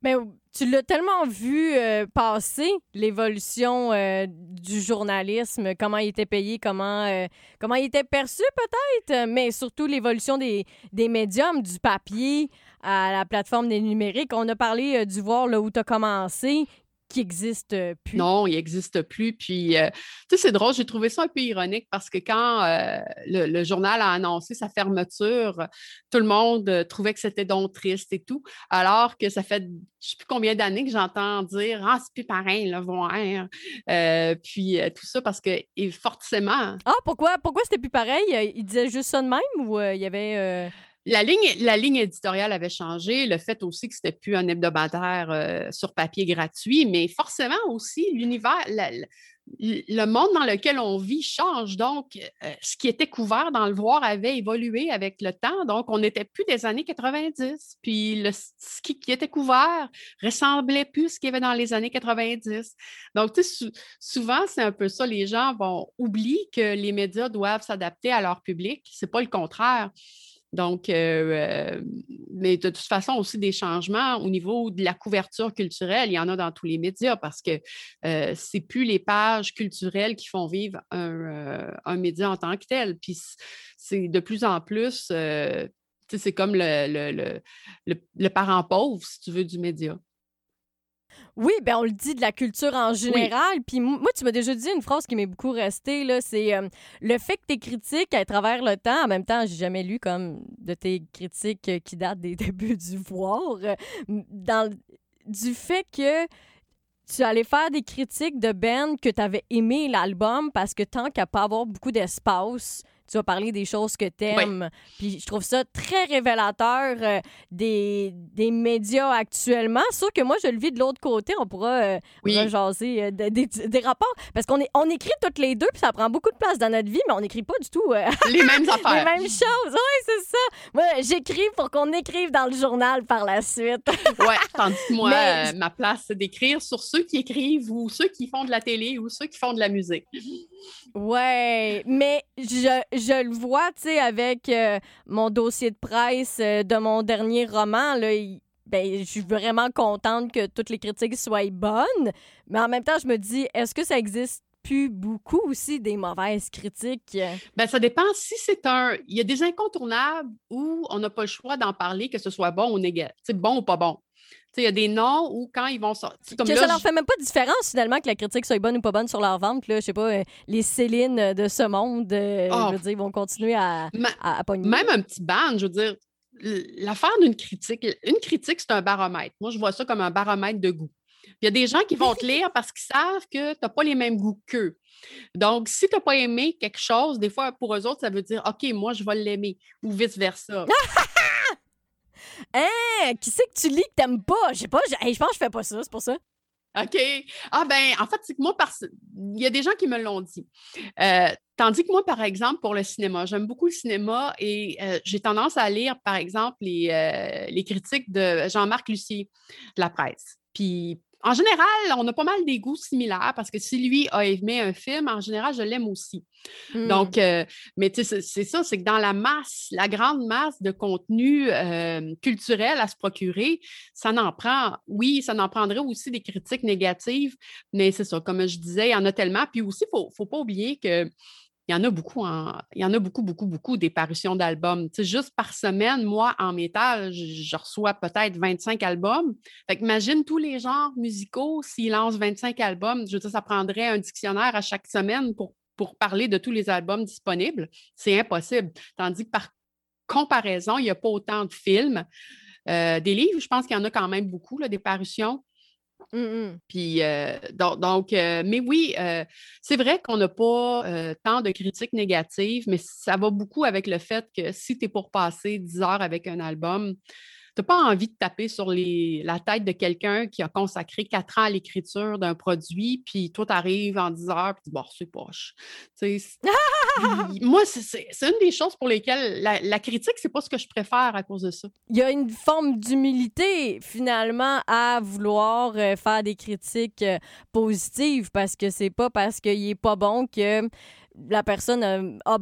Mais tu l'as tellement vu euh, passer, l'évolution euh, du journalisme, comment il était payé, comment, euh, comment il était perçu peut-être, mais surtout l'évolution des, des médiums, du papier à la plateforme des numériques. On a parlé du voir là où tu as commencé qui n'existe plus. Non, il n'existe plus. Puis, euh, tu sais, c'est drôle, j'ai trouvé ça un peu ironique parce que quand euh, le, journal a annoncé sa fermeture, tout le monde euh, trouvait que c'était donc triste et tout, alors que ça fait je ne sais plus combien d'années que j'entends dire Ah, c'est plus pareil, là, voir. puis tout ça parce que, forcément. Ah, pourquoi, pourquoi c'était plus pareil? Il disait juste ça de même ou il y avait. La ligne, la ligne éditoriale avait changé, le fait aussi que c'était plus un hebdomadaire euh, sur papier gratuit, mais forcément aussi l'univers, le monde dans lequel on vit change. Donc, euh, ce qui était couvert dans le voir avait évolué avec le temps. Donc, on n'était plus des années 90. Puis, ce qui, était couvert ressemblait plus à ce qu'il y avait dans les années 90. Donc, tu sais, souvent, c'est un peu ça. Les gens vont oublier que les médias doivent s'adapter à leur public. Ce n'est pas le contraire. Donc, euh, euh, mais de toute façon, aussi des changements au niveau de la couverture culturelle, il y en a dans tous les médias parce que euh, c'est plus les pages culturelles qui font vivre un, média en tant que tel. Puis c'est de plus en plus, c'est comme le, le, parent pauvre, si tu veux, du média. Oui, ben on le dit de la culture en général. Puis moi, tu m'as déjà dit une phrase qui m'est beaucoup restée, là, c'est euh, le fait que tes critiques à travers le temps, en même temps, j'ai jamais lu comme de tes critiques euh, qui datent des débuts du voir, euh, dans du fait que tu allais faire des critiques de Ben que tu avais aimé l'album parce que tant qu'à pas avoir beaucoup d'espace, tu vas parler des choses que tu aimes. Puis je trouve ça très révélateur euh, des, des, médias actuellement. Sauf que moi, je le vis de l'autre côté. On pourra euh, jaser euh, des, rapports. Parce qu'on on écrit toutes les deux, puis ça prend beaucoup de place dans notre vie, mais on n'écrit pas du tout les mêmes affaires. les mêmes choses. Oui, c'est ça. Moi, j'écris pour qu'on écrive dans le journal par la suite. oui, tandis que moi, ma place, c'est d'écrire sur ceux qui écrivent ou ceux qui font de la télé ou ceux qui font de la musique. Ouais, mais je, je le vois, tu sais, avec euh, mon dossier de presse euh, de mon dernier roman, là, ben, je suis vraiment contente que toutes les critiques soient bonnes, mais en même temps, je me dis, est-ce que ça existe plus beaucoup aussi des mauvaises critiques? Ben, ça dépend si c'est un. Il y a des incontournables où on n'a pas le choix d'en parler, que ce soit bon ou négatif, bon ou pas bon. Il y a des noms où quand ils vont sortir. Comme que ça leur fait même pas de différence finalement que la critique soit bonne ou pas bonne sur leur vente. Là. Je sais pas, euh, les Céline de ce monde, euh, je veux oh. dire, vont continuer à, à, pogner. Même un petit band, je veux dire, l'affaire d'une critique, une critique, c'est un baromètre. Moi, je vois ça comme un baromètre de goût. Il y a des gens qui vont te lire parce qu'ils savent que tu n'as pas les mêmes goûts qu'eux. Donc, si tu n'as pas aimé quelque chose, des fois, pour eux autres, ça veut dire OK, moi, je vais l'aimer ou vice-versa. Hein? Qui c'est que tu lis que t'aimes pas? Je sais pas, je pense que je fais pas ça, c'est pour ça. OK. Ah ben, en fait, c'est que moi, il y a des gens qui me l'ont dit. Euh, tandis que moi, par exemple, pour le cinéma, j'aime beaucoup le cinéma et euh, j'ai tendance à lire, par exemple, les, euh, les critiques de Jean-Marc Lucier de la presse. Puis en général, on a pas mal des goûts similaires parce que si lui a aimé un film, en général, je l'aime aussi. Hmm. Donc, euh, mais c'est ça, c'est que dans la masse, la grande masse de contenu euh, culturel à se procurer, ça n'en prend, oui, ça n'en prendrait aussi des critiques négatives, mais c'est ça, comme je disais, il y en a tellement. Puis aussi, il ne faut pas oublier que il y en a beaucoup, il y en a beaucoup, beaucoup, beaucoup des parutions d'albums. juste par semaine, moi, en métal, je, reçois peut-être 25 albums. Fait imagine tous les genres musicaux s'ils lancent 25 albums. Je veux dire, ça prendrait un dictionnaire à chaque semaine pour, pour parler de tous les albums disponibles. C'est impossible. Tandis que par comparaison, il n'y a pas autant de films. Euh, des livres, je pense qu'il y en a quand même beaucoup, des parutions. Mmh. Puis, euh, donc, euh, mais oui, euh, c'est vrai qu'on n'a pas tant de critiques négatives, mais ça va beaucoup avec le fait que si tu es pour passer 10 heures avec un album, n'as pas envie de taper sur la tête de quelqu'un qui a consacré quatre ans à l'écriture d'un produit, puis toi, tu arrives en 10 heures, puis tu dis, bon, c'est poche. moi, c'est une des choses pour lesquelles la, la critique, c'est pas ce que je préfère à cause de ça. Il y a une forme d'humilité, finalement, à vouloir euh, faire des critiques euh, positives, parce que c'est pas parce qu'il est pas bon que la personne a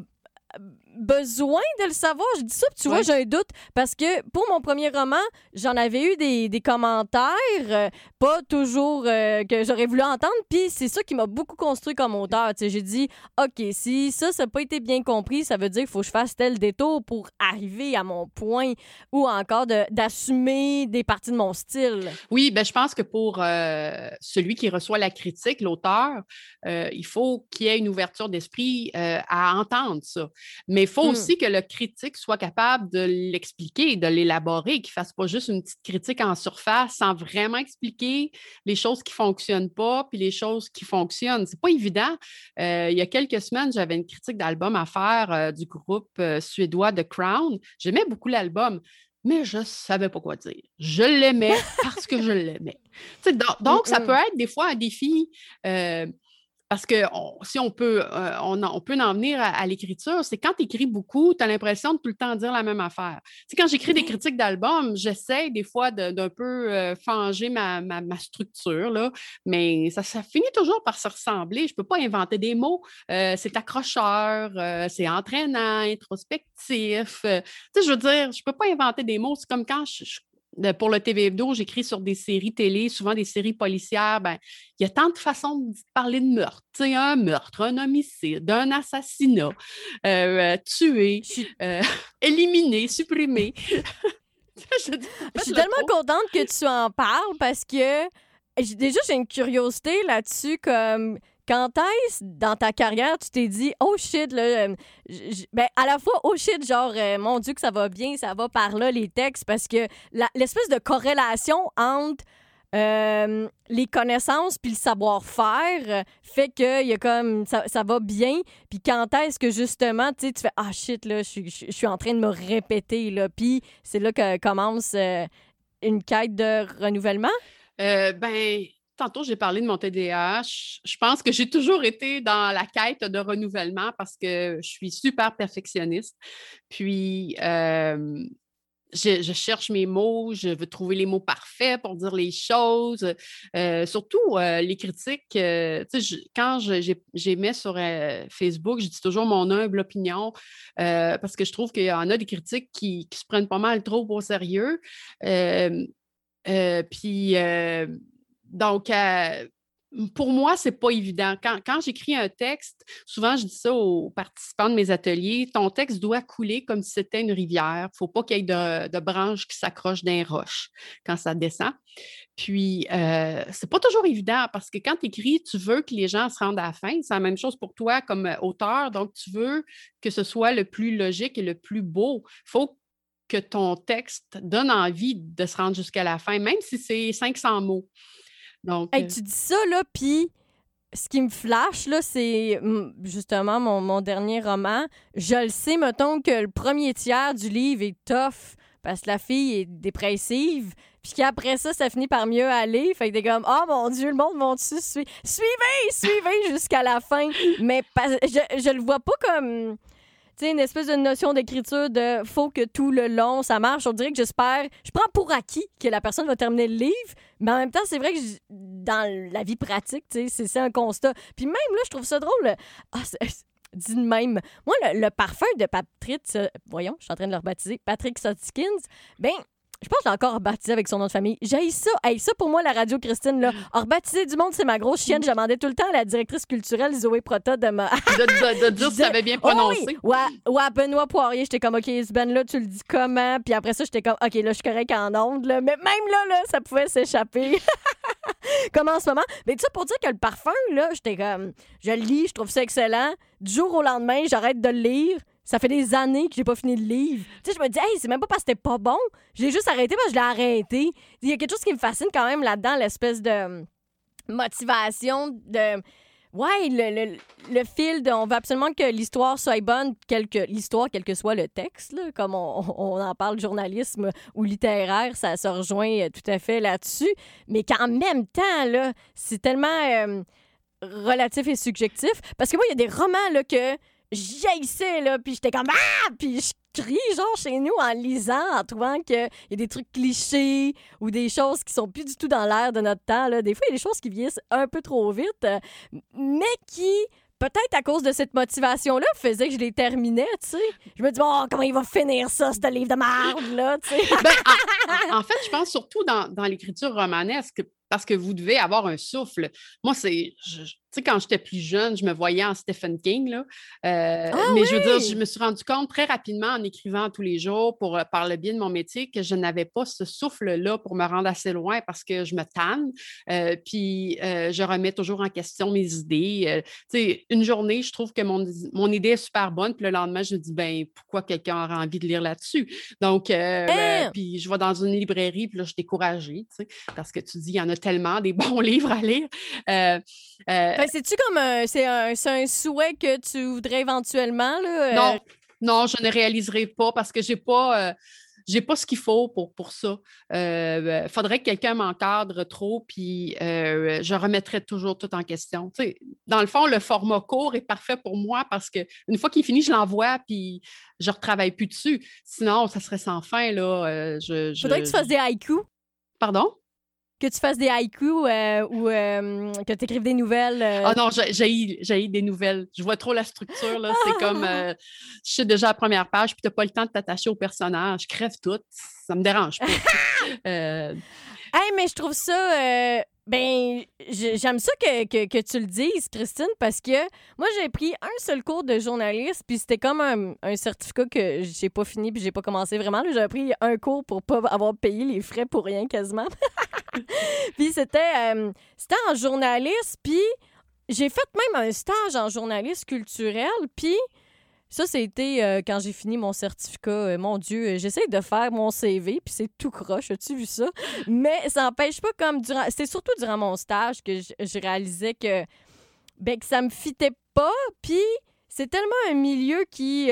besoin de le savoir. Je dis ça, tu vois, j'ai un doute. Parce que pour mon premier roman, j'en avais eu des, des commentaires, euh, pas toujours euh, que j'aurais voulu entendre. Puis c'est ça qui m'a beaucoup construit comme auteur. J'ai dit, OK, si ça, ça n'a pas été bien compris, ça veut dire qu'il faut que je fasse tel détour pour arriver à mon point ou encore d'assumer des parties de mon style. Oui, ben, je pense que pour euh, celui qui reçoit la critique, l'auteur, il faut qu'il y ait une ouverture d'esprit à entendre ça. Mais faut Hmm. aussi que le critique soit capable de l'expliquer, de l'élaborer, qu'il ne fasse pas juste une petite critique en surface sans vraiment expliquer les choses qui ne fonctionnent pas puis les choses qui fonctionnent. C'est pas évident. Euh, il y a quelques semaines, j'avais une critique d'album à faire euh, du groupe euh, suédois The Crown. J'aimais beaucoup l'album. Mais je ne savais pas quoi dire. Je l'aimais parce que je l'aimais. Donc, donc, ça peut être des fois un défi euh, parce que on- si on peut, euh, on, peut en venir à, à l'écriture, c'est quand tu écris beaucoup, tu as l'impression de tout le temps dire la même affaire. Tu sais, quand j'écris des critiques d'albums, j'essaie des fois de- d'un peu euh, fanger ma, ma- ma structure, là, mais ça, ça finit toujours par se ressembler. Je ne peux pas inventer des mots. Euh, c'est accrocheur, c'est entraînant, introspectif. tu sais, je veux dire, je ne peux pas inventer des mots. C'est comme quand je- je pour le TV Hebdo, j'écris sur des séries télé, souvent des séries policières. Ben, il y a tant de façons de parler de meurtre. Tu sais, un meurtre, un homicide, un assassinat, euh, euh, tuer, Je suis, euh, éliminer, supprimer. je dis, je suis tellement contente que tu en parles parce que déjà, j'ai une curiosité là-dessus. Comme quand est-ce dans ta carrière, tu t'es dit, oh shit, là, euh, ben, à la fois, oh shit, genre, euh, mon Dieu, que ça va bien, ça va par là, les textes, parce que l'espèce de corrélation entre. euh, les connaissances puis le savoir-faire fait que y a comme ça, ça va bien puis quand est-ce que justement tu tu fais ah shit là je suis- en train de me répéter là puis c'est là que commence une quête de renouvellement? Ben, tantôt, j'ai parlé de mon TDAH. Je pense que j'ai toujours été dans la quête de renouvellement parce que je suis super perfectionniste. Puis, je, cherche mes mots, je veux trouver les mots parfaits pour dire les choses. Euh, surtout euh, les critiques. euh, je- quand j'émets sur euh, Facebook, je dis toujours mon humble opinion parce que je trouve qu'il y en a des critiques qui, qui se prennent pas mal trop au sérieux. Puis, donc, euh, pour moi, c'est pas évident. Quand, j'écris un texte, souvent je dis ça aux participants de mes ateliers, ton texte doit couler comme si c'était une rivière. Il ne faut pas qu'il y ait de, de branches qui s'accrochent d'un roche quand ça descend. Puis, euh, c'est pas toujours évident parce que quand tu écris, tu veux que les gens se rendent à la fin. C'est la même chose pour toi comme euh, auteur. Donc, tu veux que ce soit le plus logique et le plus beau. Il faut que ton texte donne envie de se rendre jusqu'à la fin, même si c'est 500 mots. Donc, Hey, euh, tu dis ça là puis ce qui me flash là c'est mm, justement mon, mon dernier roman je le sais mettons que le premier tiers du livre est tough parce que la fille est dépressive puis qu'après ça, ça finit par mieux aller. Fait que t'es comme, oh mon Dieu, le monde monte dessus. Sui- Suivez, suivez jusqu'à la fin. Mais pas- je, je le vois pas comme, une espèce de notion d'écriture de faut que tout le long ça marche. On dirait que j'espère, je prends pour acquis que la personne va terminer le livre. Mais en même temps, c'est vrai que dans la vie pratique, c'est- un constat. Puis même là, je trouve ça drôle. Ah, Dis de même. Moi, le, parfum de Patrick, euh, voyons, je suis en train de le rebaptiser, Patrick Sotikins, ben, je pense que je l'ai encore rebaptisé avec son nom de famille. J'ai ça. Hey, ça, pour moi, la radio Christine, là, rebaptiser du monde, c'est ma grosse chienne. Je demandais tout le temps à la directrice culturelle, Zoé Prota, de me. de, de- de dire si tu avais bien Oh prononcé. oui! Ouais, ouais, Benoît Poirier, j'étais comme, OK, ce Ben-là, tu le dis comment? Puis après ça, j'étais comme, OK, là, je suis correct en ondes, là. Mais même là, là, ça pouvait s'échapper. comme en ce moment. Mais tout ça pour dire que le parfum, là, j'étais comme, je le lis, je trouve ça excellent. Du jour au lendemain, j'arrête de le lire. Ça fait des années que j'ai pas fini le livre. Tu sais, je me dis, hey, c'est même pas parce que c'était pas bon. J'ai juste arrêté parce que je l'ai arrêté. Il y a quelque chose qui me fascine quand même là-dedans, l'espèce de hum, motivation de. Ouais, le, le, le fil de on veut absolument que l'histoire soit bonne, l'histoire, quel que soit le texte, là, comme on, on en parle journalisme ou littéraire, ça se rejoint euh, tout à fait là-dessus. Mais qu'en même temps, là, c'est tellement euh, relatif et subjectif. Parce que moi, il y a des romans là, que j'haïssais, là, puis j'étais comme Ah! Puis je crie, genre, chez nous, en lisant, en trouvant qu'il y a des trucs clichés ou des choses qui sont plus du tout dans l'air de notre temps. Là. Des fois, il y a des choses qui vieillissent un peu trop vite, mais qui, peut-être à cause de cette motivation-là, faisait que je les terminais, tu sais. Je me dis, bon, comment il va finir ça, ce livre de merde, là, tu sais? Ben, en, fait, je pense surtout dans, dans l'écriture romanesque, parce que vous devez avoir un souffle. Moi, c'est. Sais, quand j'étais plus jeune, je me voyais en Stephen King, là. Euh, ah mais je veux dire, je me suis rendu compte très rapidement en écrivant tous les jours pour, euh, par le biais de mon métier que je n'avais pas ce souffle-là pour me rendre assez loin parce que je me tanne. Euh, puis je remets toujours en question mes idées. tu sais, une journée, je trouve que mon, mon, idée est super bonne, puis le lendemain, je me dis, ben pourquoi quelqu'un aurait envie de lire là-dessus? Donc, hein? puis je vais dans une librairie, puis là, je suis découragée, tu sais, parce que tu dis, il y en a tellement des bons livres à lire. Ben, c'est-tu comme un, c'est un, un, souhait que tu voudrais éventuellement? Là, euh? Non, non, je ne réaliserai pas parce que j'ai pas. Euh, j'ai pas ce qu'il faut pour, pour ça. Il euh, faudrait que quelqu'un m'encadre trop, puis je remettrais toujours tout en question. dans le fond, le format court est parfait pour moi parce qu'une fois qu'il finit, je l'envoie, puis je ne retravaille plus dessus. Sinon, ça serait sans fin. Là, je, Faudrait que tu fasses des haïkus. Pardon? Que tu fasses des haïkus euh, ou euh, que tu écrives des nouvelles. Euh. Ah non, j'ai des nouvelles. Je vois trop la structure. là. C'est comme, je suis déjà à la première page, puis tu n'as pas le temps de t'attacher au personnage. Je crève tout. Ça me dérange pas. hey, mais je trouve ça ben, j'aime ça que, que, tu le dises, Christine, parce que moi, j'ai pris un seul cours de journaliste, puis c'était comme un, certificat que j'ai pas fini, puis j'ai pas commencé vraiment. J'ai pris un cours pour pas avoir payé les frais pour rien quasiment. puis c'était euh, c'était en journaliste, puis j'ai fait même un stage en journaliste culturel, puis ça, c'était euh, quand j'ai fini mon certificat. Euh, mon Dieu, j'essaie de faire mon CV, puis c'est tout croche. As-tu vu ça? Mais ça n'empêche pas comme durant. C'était surtout durant mon stage que je, réalisais que, ben, que ça me fitait pas. Puis c'est tellement un milieu qui.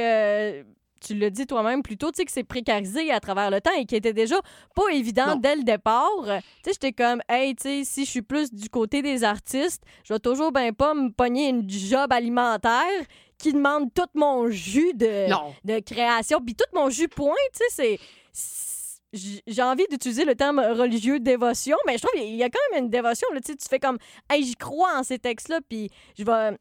Tu l'as dit toi-même plus tôt, tu sais, que c'est précarisé à travers le temps et qui était déjà pas évident dès le départ. Tu sais, j'étais comme, hey, tu sais, si je suis plus du côté des artistes, je vais toujours ben pas me pogner une job alimentaire qui demande tout mon jus de, de création, puis tout mon jus point, tu sais, c'est j'ai envie d'utiliser le terme religieux dévotion, mais je trouve qu'il y a quand même une dévotion. Là, tu fais comme, hey, j'y crois en ces textes-là, puis je vais.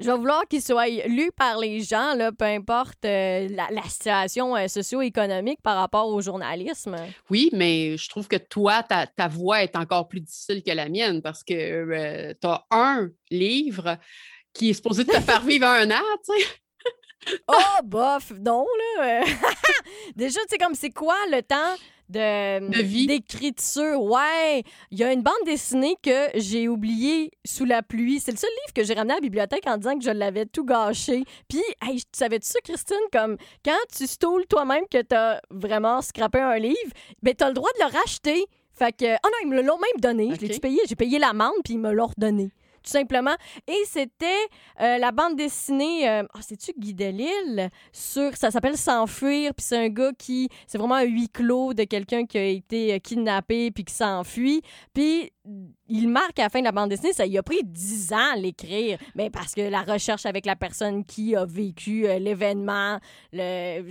Je vais vouloir qu'ils soient lus par les gens, là, peu importe euh, la, situation euh, socio-économique par rapport au journalisme. Oui, mais je trouve que toi, ta, ta voix est encore plus difficile que la mienne parce que euh, tu as un livre qui est supposé te faire vivre un an, tu sais. oh, bof, non, là. Déjà, tu sais, comme c'est quoi le temps de, de vie. d'écriture. Ouais, il y a une bande dessinée que j'ai oubliée sous la pluie. C'est le seul livre que j'ai ramené à la bibliothèque en disant que je l'avais tout gâché. Puis, hey, tu savais-tu ça, Christine? Comme quand tu stoules toi-même que t'as vraiment scrappé un livre, ben t'as le droit de le racheter. Fait que, oh non, ils me l'ont même donné. Je l'ai payé? J'ai payé l'amende, puis ils me l'ont redonné tout simplement. Et c'était euh, la bande dessinée, euh, oh, c'est-tu Guy Delisle? Sur, ça s'appelle S'enfuir, puis c'est un gars qui, c'est vraiment un huis clos de quelqu'un qui a été euh, kidnappé puis qui s'enfuit. Puis il marque à la fin de la bande dessinée, ça il a pris 10 ans à l'écrire, mais parce que la recherche avec la personne qui a vécu euh, l'événement, le...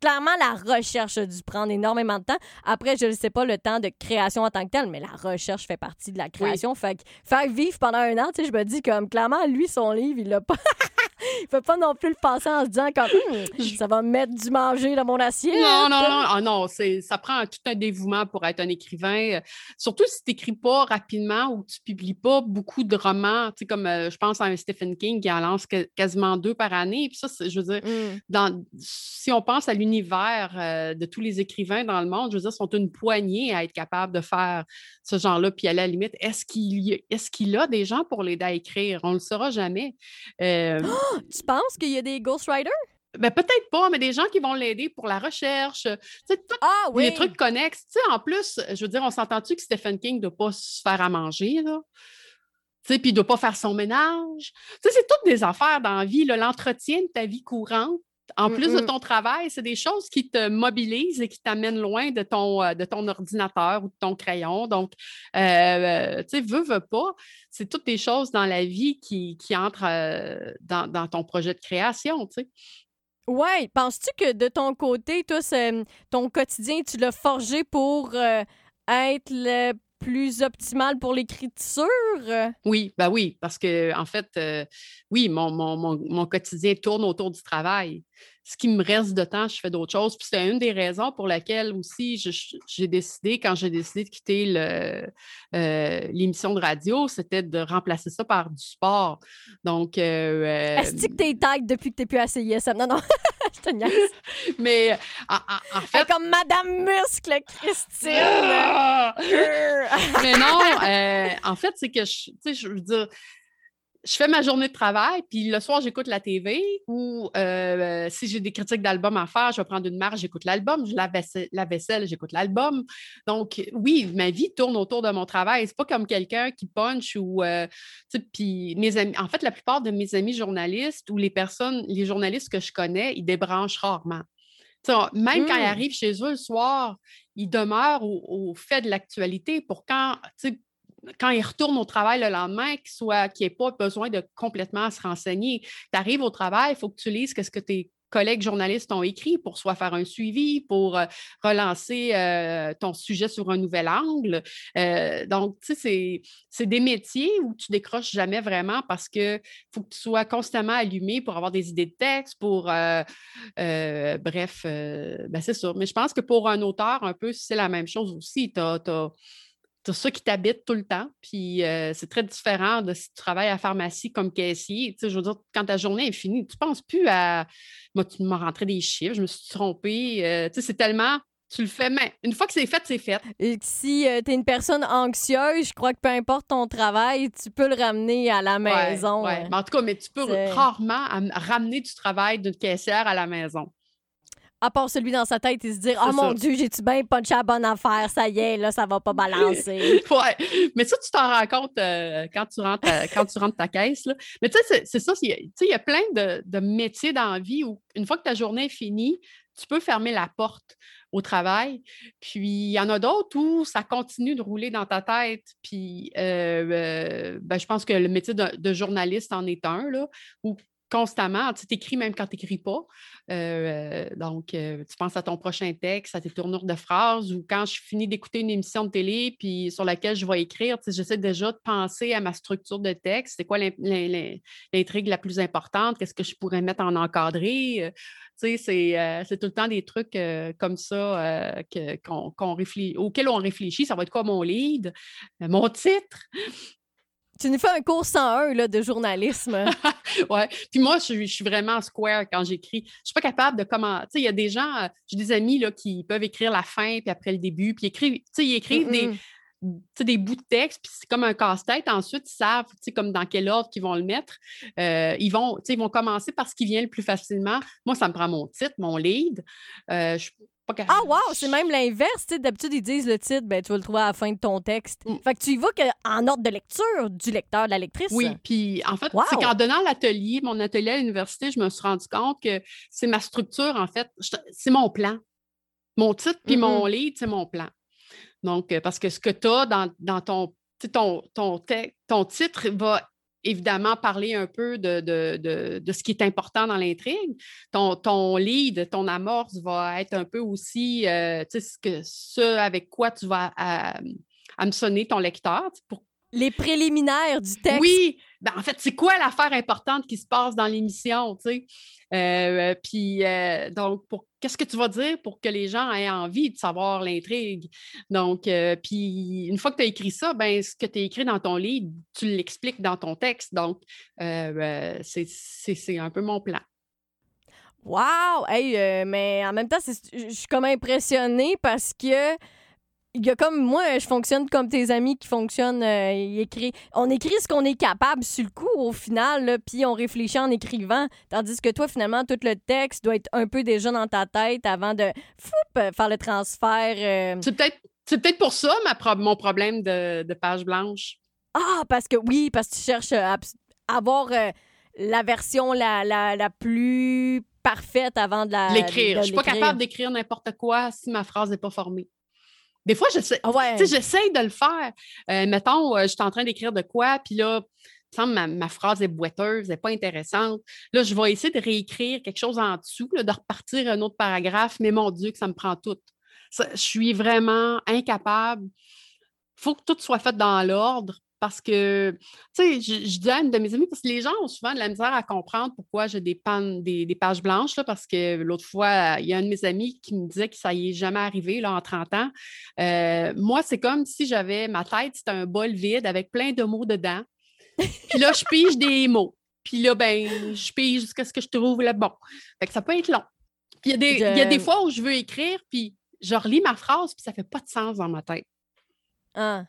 clairement la recherche a dû prendre énormément de temps. Après, je ne sais pas le temps de création en tant que tel, mais la recherche fait partie de la création. Fait faire vivre pendant un an, tu sais, je me dis comme clairement lui son livre, il l'a pas il peut pas non plus le passer en se disant comme hmm, ça va mettre du manger dans mon assiette. Non, non, non, ah non, ça prend tout un dévouement pour être un écrivain. Surtout si tu n'écris pas rapidement ou tu ne publies pas beaucoup de romans, tu sais, comme euh, je pense à un Stephen King qui en lance quasiment deux par année. Puis ça, je veux dire, mmh. dans, si on pense à l'univers euh, de tous les écrivains dans le monde, je veux dire, sont une poignée à être capable de faire ce genre-là. Puis à la limite, est-ce qu'il est qu'il a des gens pour l'aider à écrire? On ne le saura jamais. Euh, tu penses qu'il y a des ghostwriters? Ben, peut-être pas, mais des gens qui vont l'aider pour la recherche. Tu ah, oui. Les trucs connexes. en plus, je veux dire, on s'entend-tu que Stephen King ne doit pas se faire à manger, là? puis il ne doit pas faire son ménage. c'est toutes des affaires dans la vie, l'entretien de ta vie courante. En plus de ton travail, c'est des choses qui te mobilisent et qui t'amènent loin de ton, euh, de ton ordinateur ou de ton crayon. Donc, euh, euh, tu sais, veux, veux pas, c'est toutes des choses dans la vie qui, entrent dans, dans, ton projet de création, tu sais. Oui, penses-tu que de ton côté, toi, ton quotidien, tu l'as forgé pour euh, être le plus optimal pour l'écriture? Oui, ben oui, parce que en fait, euh, oui, mon, mon, mon, quotidien tourne autour du travail. ce qui me reste de temps, je fais d'autres choses. Puis c'est une des raisons pour laquelle aussi j'ai décidé, quand j'ai décidé de quitter euh, l'émission de radio, c'était de remplacer ça par du sport. Donc. Euh, Est-ce que t'es tête depuis que t'es plus à CISM? Non, non, te niaise. Mais en, fait. comme Madame Muscle, Christine! Ah! Mais non, euh, en fait, c'est que, je, je veux dire, je fais ma journée de travail, puis le soir, j'écoute la TV ou euh, si j'ai des critiques d'albums à faire, je vais prendre une marge, j'écoute l'album. Je lave la vaisselle, j'écoute l'album. Donc, oui, ma vie tourne autour de mon travail. C'est pas comme quelqu'un qui punch ou. Euh, puis mes amis, en fait, la plupart de mes amis journalistes ou les personnes, les journalistes que je connais, ils débranchent rarement. même quand ils mmh. arrivent chez eux le soir, ils demeurent au, au fait de l'actualité pour quand, quand il retourne au travail le lendemain, qu'il soit qu'il pas besoin de complètement se renseigner. Tu arrives au travail, il faut que tu lises ce que tes collègues journalistes ont écrit pour soit faire un suivi, pour euh, relancer euh, ton sujet sur un nouvel angle. Euh, donc, tu sais, c'est des métiers où tu décroches jamais vraiment parce que faut que tu sois constamment allumé pour avoir des idées de texte, pour bref, ben c'est ça. Mais je pense que pour un auteur, un peu, c'est la même chose aussi. Tu as ça qui t'habite tout le temps. Puis euh, c'est très différent de si tu travailles à la pharmacie comme caissier. Tu sais, je veux dire, quand ta journée est finie, tu ne penses plus à. Moi, tu m'as rentré des chiffres, je me suis trompée. Euh, tu sais, c'est tellement. Tu le fais, mais une fois que c'est fait, c'est fait. Et si euh, tu es une personne anxieuse, je crois que peu importe ton travail, tu peux le ramener à la maison. Ouais, en tout cas, mais tu peux rarement ramener du travail d'une caissière à la maison à part celui dans sa tête, il se dit Oh mon Dieu, j'ai-tu bien punché la bonne affaire, ça y est, là, ça va pas balancer. ouais. Mais ça, tu t'en rends compte euh, quand, tu rentres quand tu rentres ta caisse. Là. Mais tu sais, c'est ça, il y a plein de, de métiers dans la vie où, une fois que ta journée est finie, tu peux fermer la porte au travail. Puis il y en a d'autres où ça continue de rouler dans ta tête. Puis euh, euh, ben, je pense que le métier de, de, journaliste en est un, là, où constamment. Tu écris même quand tu n'écris pas. Euh, donc, euh, tu penses à ton prochain texte, à tes tournures de phrases, ou quand je finis d'écouter une émission de télé puis sur laquelle je vais écrire, j'essaie déjà de penser à ma structure de texte. C'est quoi l'intrigue la plus importante? Qu'est-ce que je pourrais mettre en encadré? Euh, c'est tout le temps des trucs comme ça auxquels on réfléchit. Ça va être quoi mon lead, mon titre? Tu nous fais un cours 101 là, de journalisme. oui. Puis moi, je, suis vraiment square quand j'écris. Je ne suis pas capable de comment. Tu sais, il y a des gens, euh, j'ai des amis là, qui peuvent écrire la fin puis après le début. Puis écrivent, ils écrivent des, des bouts de texte, puis c'est comme un casse-tête. Ensuite, ils savent comme dans quel ordre ils vont le mettre. Euh, ils, vont, ils vont commencer par ce qui vient le plus facilement. Moi, ça me prend mon titre, mon lead. Euh, je ah, wow! C'est même l'inverse. D'habitude, ils disent le titre, ben, tu vas le trouver à la fin de ton texte. Mm. Fait que tu y vas en ordre de lecture du lecteur, de la lectrice. Oui, puis en fait, c'est qu'en donnant l'atelier, mon atelier à l'université, je me suis rendu compte que c'est ma structure, en fait. C'est mon plan. Mon titre puis mon lead, c'est mon plan. Donc, euh, parce que ce que tu as dans, dans ton, ton, ton, ton titre va évidemment parler un peu de, de, ce qui est important dans l'intrigue. Ton, ton lead, ton amorce va être un peu aussi euh, ce, ce avec quoi tu vas hameçonner ton lecteur. Les préliminaires du texte. Oui, ben, en fait, c'est quoi l'affaire importante qui se passe dans l'émission? Euh, puis, euh, donc, pour qu'est-ce que tu vas dire pour que les gens aient envie de savoir l'intrigue? Donc, euh, puis une fois que tu as écrit ça, ben, ce que tu as écrit dans ton livre, tu l'expliques dans ton texte. Donc, c'est un peu mon plan. Wow! Hey, mais en même temps, je suis comme impressionnée parce que il y a comme moi, je fonctionne comme tes amis qui fonctionnent. Euh, on écrit ce qu'on est capable sur le coup au final, puis on réfléchit en écrivant. Tandis que toi, finalement, tout le texte doit être un peu déjà dans ta tête avant de faire le transfert. Euh. C'est peut-être c'est peut-être pour ça ma mon problème de, page blanche. Ah, parce que oui, parce que tu cherches à avoir euh, la version la, la, plus parfaite avant de la. L'écrire. Je suis pas capable d'écrire n'importe quoi si ma phrase n'est pas formée. Des fois, j'essaie ah j'essaie de le faire. Euh, mettons, euh, je suis en train d'écrire de quoi, puis là, ma, ma phrase est boiteuse, n'est pas intéressante. Là, je vais essayer de réécrire quelque chose en dessous, de repartir un autre paragraphe, mais mon Dieu, que ça me prend tout. je suis vraiment incapable. Il faut que tout soit fait dans l'ordre parce que, tu sais, je, je dis à une de mes amies, parce que les gens ont souvent de la misère à comprendre pourquoi j'ai des, pannes, des, pages blanches, là, parce que l'autre fois, il y a un de mes amis qui me disait que ça y est jamais arrivé là, en 30 ans. Euh, moi, c'est comme si j'avais ma tête, c'était un bol vide avec plein de mots dedans. Puis là, je pige des mots. Puis là, ben, je pige jusqu'à ce que je trouve le bon. Fait que ça peut être long. Puis il y, a des, y a des fois où je veux écrire, puis je relis ma phrase, puis ça fait pas de sens dans ma tête. Ah.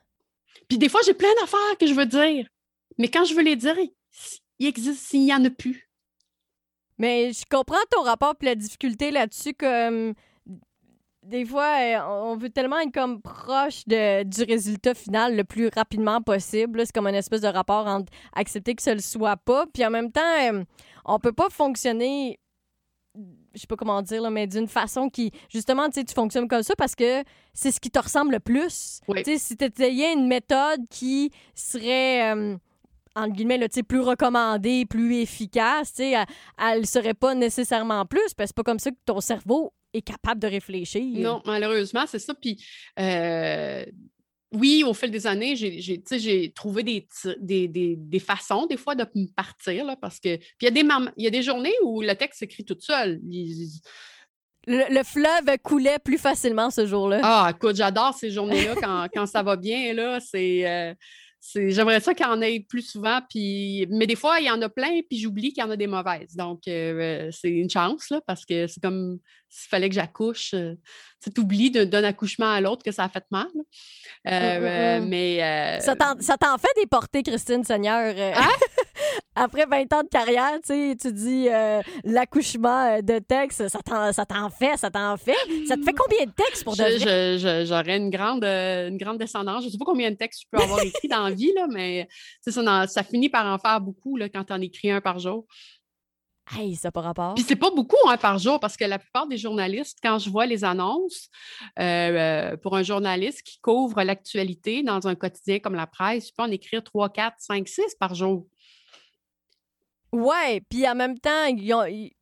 Puis des fois, j'ai plein d'affaires que je veux dire. Mais quand je veux les dire, il existe, il n'y en a plus. Mais je comprends ton rapport et la difficulté là-dessus, comme des fois, euh, on veut tellement être comme proche de, du résultat final le plus rapidement possible. C'est comme un espèce de rapport entre accepter que ce ne soit pas, puis en même temps, euh, on peut pas fonctionner je sais pas comment dire, là, mais d'une façon qui, justement, tu fonctionnes comme ça parce que c'est ce qui te ressemble le plus. sais Si tu essayais une méthode qui serait, euh, entre guillemets, là, plus recommandée, plus efficace, elle, elle serait pas nécessairement plus, parce que c'est pas comme ça que ton cerveau est capable de réfléchir. Non, malheureusement, c'est ça. Puis, euh, oui, au fil des années, j'ai trouvé des, des, façons, des fois, de partir, là, parce que. Puis il y, a des il y a des journées où le texte s'écrit tout seul. Le, fleuve coulait plus facilement ce jour-là. Ah, écoute, j'adore ces journées-là quand, quand, ça va bien. Là, c'est. Euh, J'aimerais ça qu'il y en ait plus souvent, puis... mais des fois, il y en a plein, puis j'oublie qu'il y en a des mauvaises. Donc, euh, c'est une chance, là, parce que c'est comme s'il fallait que j'accouche. Euh, tu oublies d'un accouchement à l'autre que ça a fait mal. Euh, hum, hum, hum. mais. Ça t'en fait des portées, Christine Seigneur. Hein? Après 20 ans de carrière, tu dis l'accouchement de texte, ça t'en fait, ça t'en fait. Ça te fait combien de textes pour de J'aurais une grande, une grande descendance. Je ne sais pas combien de textes je peux avoir écrit dans la vie, là, mais ça, ça finit par en faire beaucoup là, quand tu en écris un par jour. Hey, ça par rapport. Puis c'est pas beaucoup hein, par jour parce que la plupart des journalistes, quand je vois les annonces euh, euh, pour un journaliste qui couvre l'actualité dans un quotidien comme la presse, tu peux en écrire 3, 4, 5, 6 par jour. Ouais, puis en même temps,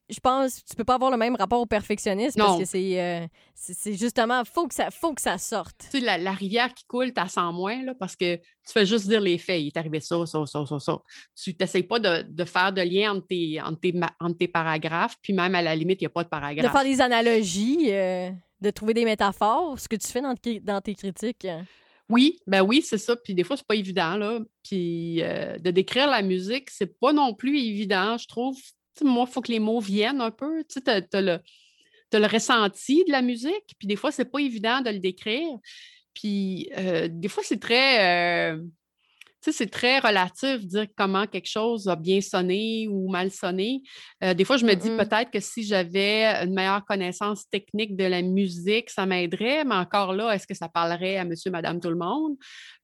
je pense que tu peux pas avoir le même rapport au perfectionnisme parce que c'est euh, c'est justement faut que ça faut que ça sorte. Tu sais la, rivière qui coule, tu sens moins là parce que tu fais juste dire les faits, il est arrivé ça ça ça ça ça. Tu t'essayes pas de, faire de lien entre tes, entre tes, paragraphes, puis même à la limite, il n'y a pas de paragraphe. De faire des analogies, euh, de trouver des métaphores, ce que tu fais dans, dans tes critiques. Oui, ben oui, c'est ça. Puis des fois, c'est pas évident, là. Puis euh, de décrire la musique, c'est pas non plus évident, je trouve. moi, il faut que les mots viennent un peu. Tu as, le, le ressenti de la musique, puis des fois, c'est pas évident de le décrire. Puis euh, des fois, c'est très. Euh, c'est très relatif dire comment quelque chose a bien sonné ou mal sonné. Euh, des fois, je me dis peut-être que si j'avais une meilleure connaissance technique de la musique, ça m'aiderait, mais encore là, est-ce que ça parlerait à monsieur, madame, tout le monde?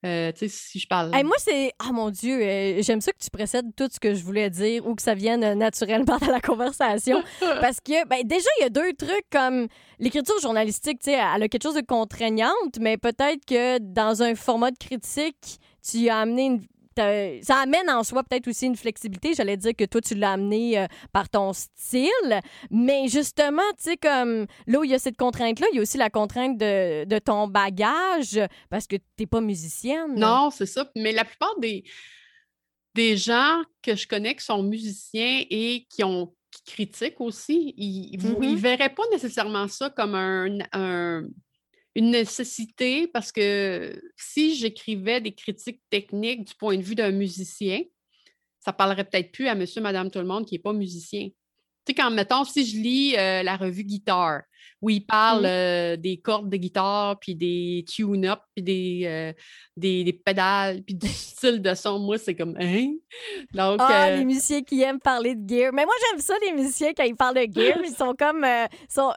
Euh, si je parle. moi, c'est. Ah mon Dieu, euh, j'aime ça que tu précèdes tout ce que je voulais dire ou que ça vienne naturellement dans la conversation. parce que, ben, déjà, il y a deux trucs comme l'écriture journalistique, tu sais, elle a quelque chose de contraignante, mais peut-être que dans un format de critique, tu as amené une ça amène en soi peut-être aussi une flexibilité. J'allais dire que toi, tu l'as amené euh, par ton style. Mais justement, tu sais, comme là où il y a cette contrainte-là, il y a aussi la contrainte de, ton bagage parce que tu n'es pas musicienne. Non, c'est ça. Mais la plupart des, des gens que je connais qui sont musiciens et qui ont critiquent aussi, ils ne mm-hmm. verraient pas nécessairement ça comme un une nécessité parce que si j'écrivais des critiques techniques du point de vue d'un musicien, ça parlerait peut-être plus à monsieur, madame, tout le monde qui n'est pas musicien. Tu sais, quand, mettons, si je lis euh, la revue Guitare, où il parle euh, des cordes de guitare, puis des tune-up, puis des, euh, des, pédales, puis du style de son, moi, c'est comme, hein? Donc, ah, les musiciens qui aiment parler de gear. Mais moi, j'aime ça, les musiciens, quand ils parlent de gear, ils sont comme... sont...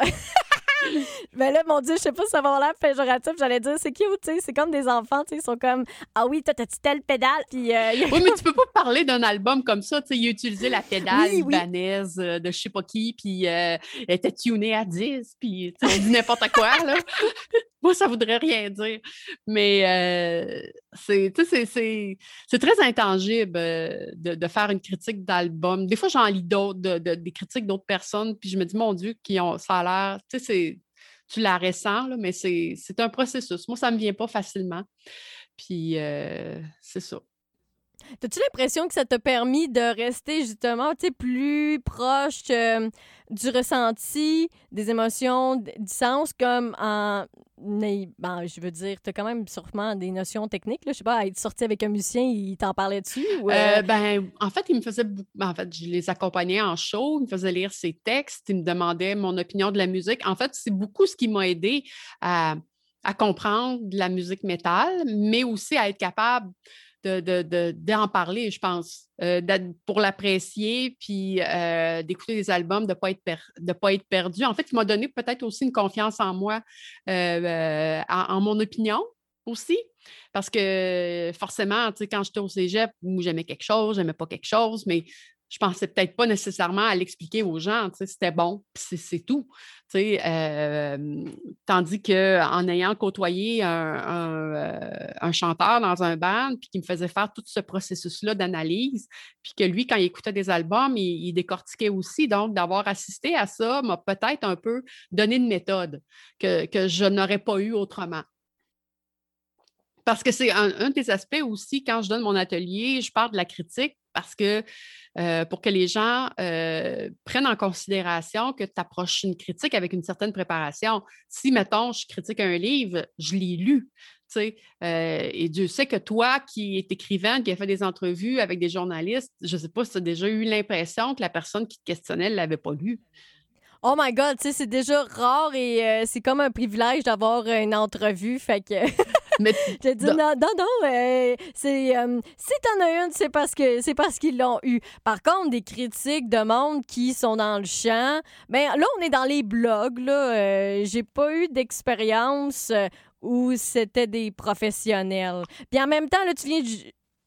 mais là, mon Dieu, je sais pas si ça va avoir l'air péjoratif. J'allais dire, c'est cute, tu sais. C'est comme des enfants, tu sais. Ils sont comme, ah oui, toi, t'as-tu telle pédale? Puis, euh, oui, mais tu peux pas parler d'un album comme ça. Tu sais, il a utilisé la pédale libanaise euh, de je sais pas qui, puis euh, elle était tunée à 10, puis on dit n'importe quoi, là. Moi, ça voudrait rien dire. Mais c'est, c'est très intangible de, de, faire une critique d'album. Des fois, j'en lis d'autres, de, des critiques d'autres personnes, puis je me dis, mon Dieu, qui ont, ça a l'air, tu la ressens, là, mais c'est un processus. Moi, ça ne me vient pas facilement. Puis, c'est ça. As-tu l'impression que ça t'a permis de rester justement plus proche euh, du ressenti, des émotions, du sens, comme en. Ben, je veux dire, tu as quand même sûrement des notions techniques. Là. Je sais pas, être sorti avec un musicien, il t'en parlait dessus? Ou, euh? Euh, ben, en fait, il me faisait. Ben, en fait, je les accompagnais en show, il me faisait lire ses textes, il me demandait mon opinion de la musique. En fait, c'est beaucoup ce qui m'a aidé à, à comprendre la musique métal, mais aussi à être capable d'en de, de, parler, je pense, euh, pour l'apprécier, puis euh, d'écouter des albums, de ne pas, être pas être perdu. En fait, il m'a donné peut-être aussi une confiance en moi, euh, en, mon opinion aussi. Parce que forcément, quand j'étais au cégep, j'aimais quelque chose, j'aimais pas quelque chose, mais je pensais peut-être pas nécessairement à l'expliquer aux gens. C'était bon, c'est tout. Tandis qu'en ayant côtoyé euh, un, chanteur dans un band, puis qui me faisait faire tout ce processus-là d'analyse, puis que lui, quand il écoutait des albums, il, décortiquait aussi. Donc, d'avoir assisté à ça m'a peut-être un peu donné une méthode que, je n'aurais pas eu autrement. Parce que c'est un, un, des aspects aussi, quand je donne mon atelier, je parle de la critique parce que euh, pour que les gens euh, prennent en considération que tu approches une critique avec une certaine préparation. Si, mettons, je critique un livre, je l'ai lu. Euh, et Dieu sait que toi, qui es écrivain, qui a fait des entrevues avec des journalistes, je ne sais pas si tu as déjà eu l'impression que la personne qui te questionnait ne l'avait pas lu. Oh my God, c'est déjà rare et c'est comme un privilège d'avoir une entrevue. Fait que. Mais j'ai dit non, non, non, euh, c'est euh, si t'en as une, c'est parce que c'est parce qu'ils l'ont eu. Par contre, des critiques de monde qui sont dans le champ, ben là, on est dans les blogs. Là, euh, j'ai pas eu d'expérience où c'était des professionnels. Puis en même temps, là, tu viens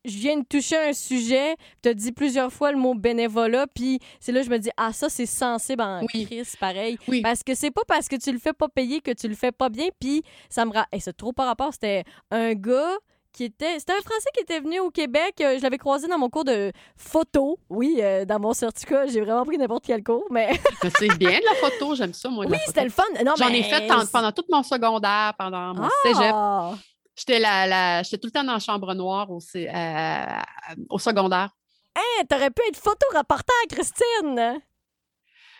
je viens de toucher un sujet, tu as dit plusieurs fois le mot bénévolat, puis c'est là que je me dis, ah, ça, c'est sensible en oui. crise, pareil. Parce que c'est pas parce que tu le fais pas payer que tu le fais pas bien, puis ça me... Et c'est trop par rapport, c'était un gars qui était... C'était un Français qui était venu au Québec, euh, je l'avais croisé dans mon cours de photo. Oui, euh, dans mon certificat, j'ai vraiment pris n'importe quel cours, mais... c'est bien de la photo, j'aime ça, moi, Oui, c'était le fun. J'en ai fait pendant tout mon secondaire, pendant mon ah! cégep. J'étais la, tout le temps dans la chambre noire au, euh, au secondaire. Hein, t'aurais pu être photo-reporter, Christine!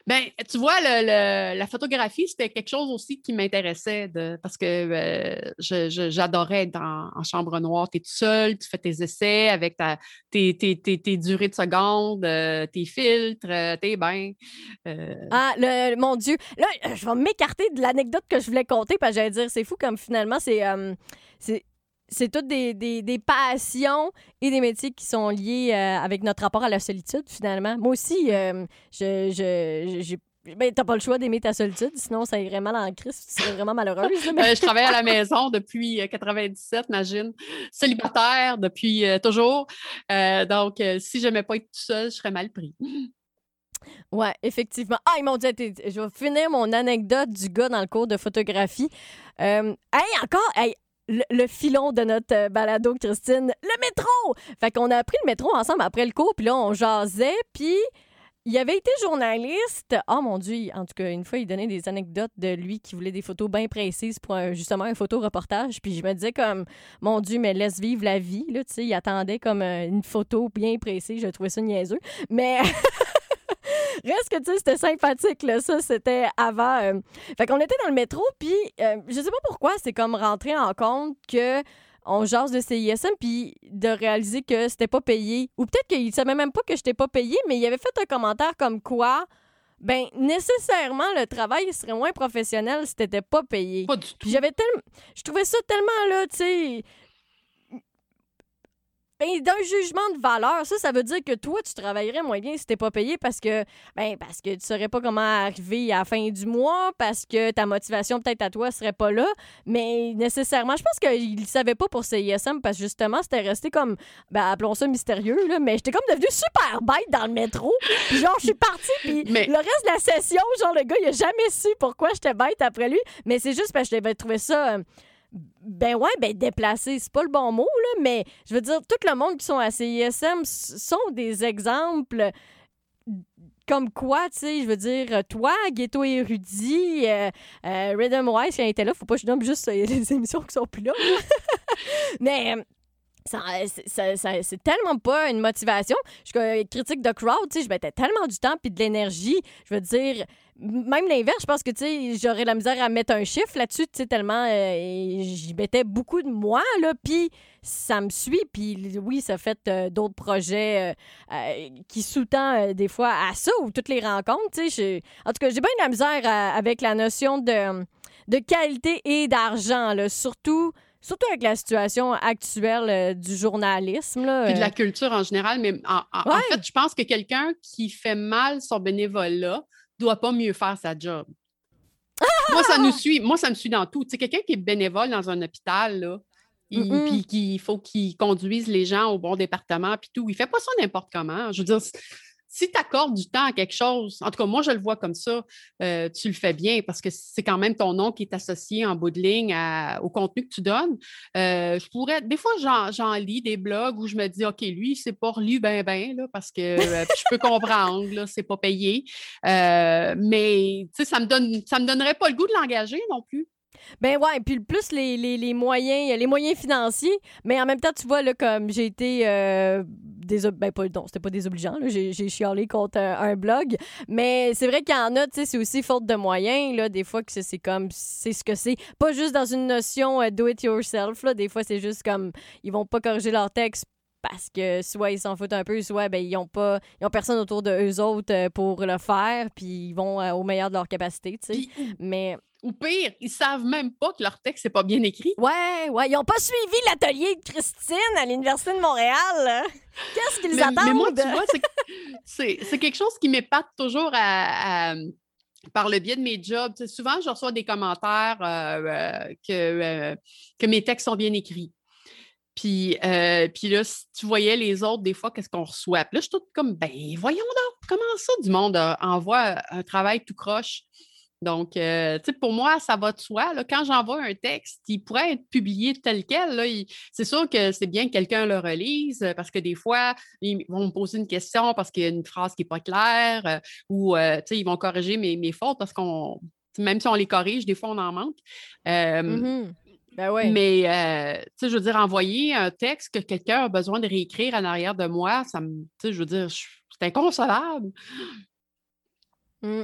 Ben, tu vois, la photographie, c'était quelque chose aussi qui m'intéressait parce que euh, j'adorais être en, chambre noire. Tu es tout seul, tu fais tes essais avec ta, tes, durées de secondes, euh, tes filtres, tes bains. Ah, le, mon Dieu. Là, je vais m'écarter de l'anecdote que je voulais compter parce que j'allais dire, c'est fou comme finalement, c'est c'est toutes des, des, passions et des métiers qui sont liés euh, avec notre rapport à la solitude, finalement. Moi aussi, euh, je, je, ben, t'as pas le choix d'aimer ta solitude, sinon ça irait mal en crise, tu serais vraiment malheureuse. Euh, je travaille à la maison depuis 97, imagine. Célibataire depuis toujours. donc, si je n'aimais pas être tout seul, je serais mal pris. Ouais, effectivement. Ah, ils m'ont dit, je vais finir mon anecdote du gars dans le cours de photographie. hey, encore, hey, le, filon de notre euh, balado, Christine, le métro! Fait qu'on a pris le métro ensemble après le cours, puis là, on jasait, puis il avait été journaliste. Oh mon Dieu, en tout cas, une fois, il donnait des anecdotes de lui qui voulait des photos bien précises pour justement un photo-reportage. Puis je me disais comme, mon Dieu, mais laisse vivre la vie. Là, tu sais, il attendait comme euh, une photo bien précise. Je trouvais ça niaiseux. Mais Reste que, tu sais, c'était sympathique, là. Ça, c'était avant. Euh, fait qu'on était dans le métro, puis euh, je sais pas pourquoi, c'est comme rentrer en compte que on jase de CISM, puis de réaliser que c'était pas payé. Ou peut-être qu'il savait même pas que j'étais pas payé, mais il avait fait un commentaire comme quoi ben nécessairement le travail serait moins professionnel si t'étais pas payé. Pas du tout. J'avais tellement je trouvais ça tellement là, tu sais, ben, d'un jugement de valeur, ça, ça veut dire que toi, tu travaillerais moins bien si t'es pas payé parce que, ben, parce que tu saurais pas comment arriver à la fin du mois, parce que ta motivation, peut-être à toi, serait pas là. Mais nécessairement, je pense qu'il savait pas pour CISM parce que justement, c'était resté comme, ben, appelons ça mystérieux, là. Mais j'étais comme devenu super bête dans le métro. Puis genre, je suis partie, puis le reste de la session, genre, le gars, il a jamais su pourquoi j'étais bête après lui. Mais c'est juste parce que je trouvé ça. Euh, ben ouais, ben déplacé, c'est pas le bon mot, là, mais je veux dire, tout le monde qui sont à CISM sont des exemples comme quoi, tu sais, je veux dire, toi, Ghetto Érudit, euh, euh, Rhythm Wise, était là, faut pas que je nomme juste les émissions qui sont plus là. mais c'est tellement pas une motivation. Je critique de crowd, tu sais, je mettais tellement du temps puis de l'énergie. Je veux dire, même l'inverse, je pense que, tu sais, j'aurais la misère à mettre un chiffre là-dessus, tu sais, tellement euh, j'y mettais beaucoup de moi, là, puis ça me suit, puis oui, ça fait euh, d'autres projets euh, qui sous-tend des fois à ça, ou toutes les rencontres, tu sais. En tout cas, j'ai bien de la misère avec la notion de, de qualité et d'argent, là, surtout surtout avec la situation actuelle du journalisme. Là, Puis de la culture en général, mais en, en fait, je pense que quelqu'un qui fait mal son bénévolat doit pas mieux faire sa job. moi, ça nous suit. Moi, ça me suit dans tout. Tu sais, quelqu'un qui est bénévole dans un hôpital, là, puis qu'il faut qu'il conduise les gens au bon département, puis tout. Il fait pas ça n'importe comment. Je veux dire, si tu accordes du temps à quelque chose, en tout cas, moi, je le vois comme ça, euh, tu le fais bien parce que c'est quand même ton nom qui est associé en bout de ligne au contenu que tu donnes. Euh, je pourrais, des fois, j'en lis des blogs où je me dis, OK, lui, c'est pas relu ben, ben, parce que euh, je peux comprendre, là, c'est pas payé. mais, ça me donne, ça me donnerait pas le goût de l'engager non plus. Ben ouais, puis plus les, les, les, moyens les moyens financiers, mais en même temps, tu vois, là, comme j'ai été euh, ben pas, non, c'était pas désobligeant, j'ai, j'ai chialé contre un, blog, mais c'est vrai qu'il y en a, tu sais, c'est aussi faute de moyens, là, des fois que c'est, comme, c'est ce que c'est, pas juste dans une notion euh, do it yourself, là, des fois c'est juste comme, ils vont pas corriger leur texte parce que soit ils s'en foutent un peu, soit ben, ils ont pas ils ont personne autour de eux autres euh, pour le faire, puis ils vont au meilleur de leur capacité, tu sais. Mais ou pire, ils savent même pas que leur texte n'est pas bien écrit. Ouais, ouais, ils n'ont pas suivi l'atelier de Christine à l'Université de Montréal. Qu'est-ce qu'ils attendent? Mais moi, tu vois, c'est quelque chose qui m'épate toujours par le biais de mes jobs. souvent, je reçois des commentaires euh, euh, que, euh, que mes textes sont bien écrits. Puis, puis là, si tu voyais les autres, des fois, qu'est-ce qu'on reçoit? Puis là, je suis toute comme, ben, voyons donc, comment ça, du monde envoie un travail tout croche? Donc, euh, tu sais, pour moi, ça va de soi. Là, quand j'envoie un texte, il pourrait être publié tel quel. C'est sûr que c'est bien que quelqu'un le relise euh, parce que des fois, ils vont me poser une question parce qu'il y a une phrase qui n'est pas claire euh, ou, tu sais, ils vont corriger mes, mes fautes parce qu'on, même si on les corrige, des fois, on en manque. Mmh ben ouais. Mais, tu sais, je veux dire, envoyer un texte que quelqu'un a besoin de réécrire en arrière de moi, ça me, tu sais, je veux dire, c'est inconcevable. Mmh.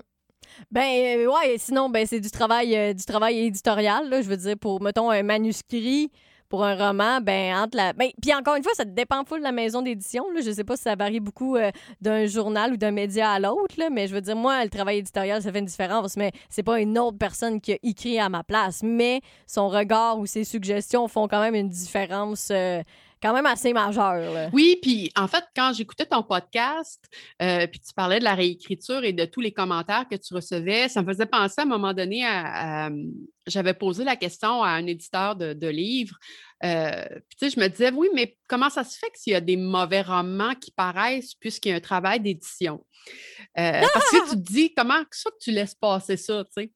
Ben euh, ouais, sinon ben c'est du travail euh, du travail éditorial là, je veux dire pour mettons un manuscrit pour un roman, ben entre la ben puis encore une fois ça dépend full de la maison d'édition là, je sais pas si ça varie beaucoup euh, d'un journal ou d'un média à l'autre là, mais je veux dire moi le travail éditorial ça fait une différence mais c'est pas une autre personne qui a écrit à ma place, mais son regard ou ses suggestions font quand même une différence quand même assez majeur. Oui, puis en fait, quand j'écoutais ton podcast, euh, puis tu parlais de la réécriture et de tous les commentaires que tu recevais, ça me faisait penser à un moment donné à. J'avais posé la question à un éditeur de, livres. Euh, puis je me disais, oui, mais comment ça se fait que s'il y a des mauvais romans qui paraissent puisqu'il y a un travail d'édition? Euh, parce que tu te dis, comment ça que tu laisses passer ça, tu sais?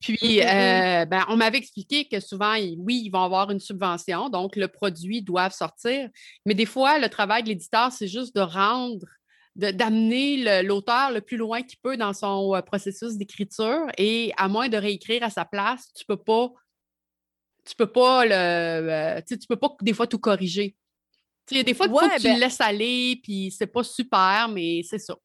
Puis, mmh, mmh, mmh. Euh, ben, on m'avait expliqué que souvent, oui, ils vont avoir une subvention, donc le produit doit sortir. Mais des fois, le travail de l'éditeur, c'est juste de rendre, d'amener l'auteur le plus loin qu'il peut dans son euh, processus d'écriture. Et à moins de réécrire à sa place, tu peux pas, tu peux pas le, euh, tu peux pas des fois tout corriger. Il y a des fois, faut que tu le ben laisses aller, puis c'est pas super, mais c'est ça.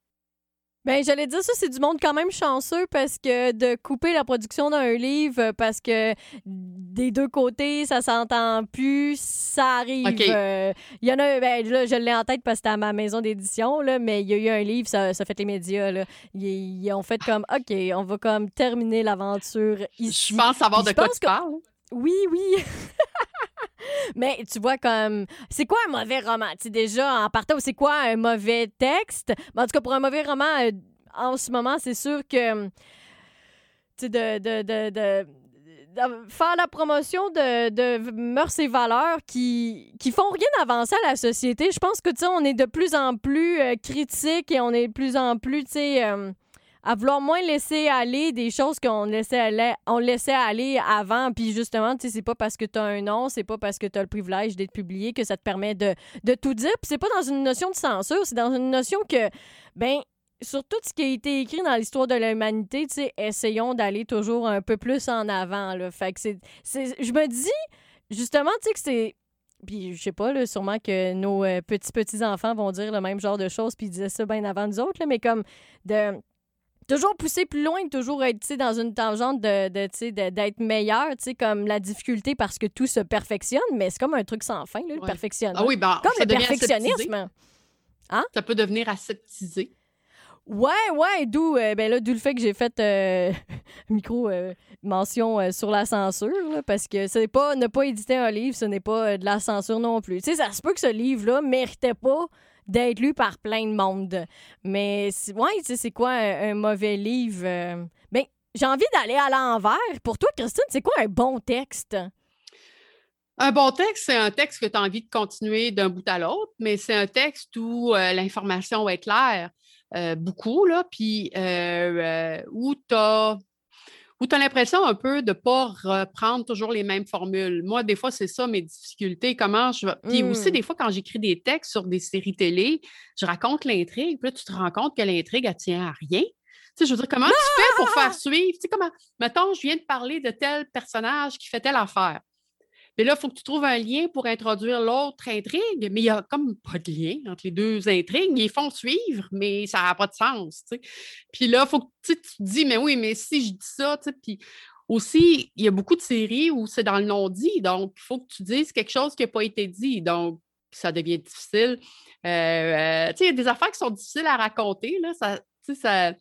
Ben, j'allais dire ça, c'est du monde quand même chanceux parce que de couper la production d'un livre parce que des deux côtés, ça s'entend plus, ça arrive. Euh, il y en a, ben, là, je l'ai en tête parce que c'était à ma maison d'édition, là, mais il y a eu un livre, ça, ça fait les médias, là. Ils, ont fait comme, OK, on va comme terminer l'aventure ici. Je pense savoir de quoi tu parles. Oui, oui. Mais tu vois, comme, c'est quoi un mauvais roman? Tu déjà, en partant, c'est quoi un mauvais texte? en tout cas, pour un mauvais roman, euh, en ce moment, c'est sûr que, tu de, de, de, faire la promotion de, de mœurs et valeurs qui, qui font rien avancer à la société. Je pense que, tu sais, on est de plus en plus euh, critique et on est de plus en plus, tu sais... Euh, à vouloir moins laisser aller des choses qu'on laissait aller, on laissait aller avant. Puis justement, tu sais, c'est pas parce que tu as un nom, c'est pas parce que tu as le privilège d'être publié que ça te permet de, de tout dire. Puis c'est pas dans une notion de censure, c'est dans une notion que, ben, sur tout ce qui a été écrit dans l'histoire de l'humanité, tu sais, essayons d'aller toujours un peu plus en avant. Là. Fait que c'est. Je me dis, justement, tu sais, que c'est puis je sais pas, là, sûrement que nos euh, petits-petits-enfants vont dire le même genre de choses, puis ils disaient ça bien avant nous autres, là, mais comme de toujours pousser plus loin, toujours être dans une tangente de, de d'être meilleur, comme la difficulté parce que tout se perfectionne, mais c'est comme un truc sans fin, là, le perfectionnement. Ah oui, ben, comme le perfectionnisme. Hein? Ça peut devenir aseptisé. Ouais, ouais, d'où euh, ben là, d'où le fait que j'ai fait euh, micro euh, mention sur la censure, parce que c'est pas ne pas éditer un livre, ce n'est pas de la censure non plus. Tu sais, ça se peut que ce livre-là méritait pas d'être lu par plein de monde. Mais ouais, tu c'est quoi un, mauvais livre? ben, j'ai envie d'aller à l'envers. Pour toi, Christine, c'est quoi un bon texte? Un bon texte, c'est un texte que tu as envie de continuer d'un bout à l'autre, mais c'est un texte où l'information est claire. Euh, beaucoup, là, puis euh, euh, où tu as où tu as l'impression un peu de ne pas reprendre toujours les mêmes formules? Moi, des fois, c'est ça mes difficultés. Comment je Puis aussi, mmh. des fois, quand j'écris des textes sur des séries télé, je raconte l'intrigue, puis là, tu te rends compte que l'intrigue, elle tient à rien. Tu sais, je veux dire, comment tu fais pour faire suivre? Tu sais, comment, mettons, je viens de parler de tel personnage qui fait telle affaire. Mais là, il faut que tu trouves un lien pour introduire l'autre intrigue, mais il n'y a comme pas de lien entre les deux intrigues. Ils font suivre, mais ça n'a pas de sens. Puis là, il faut que tu te dis, mais oui, mais si je dis ça, puis aussi, il y a beaucoup de séries où c'est dans le non-dit, donc il faut que tu dises quelque chose qui n'a pas été dit. Donc, ça devient difficile. Euh, euh, il y a des affaires qui sont difficiles à raconter. Là, ça, ça...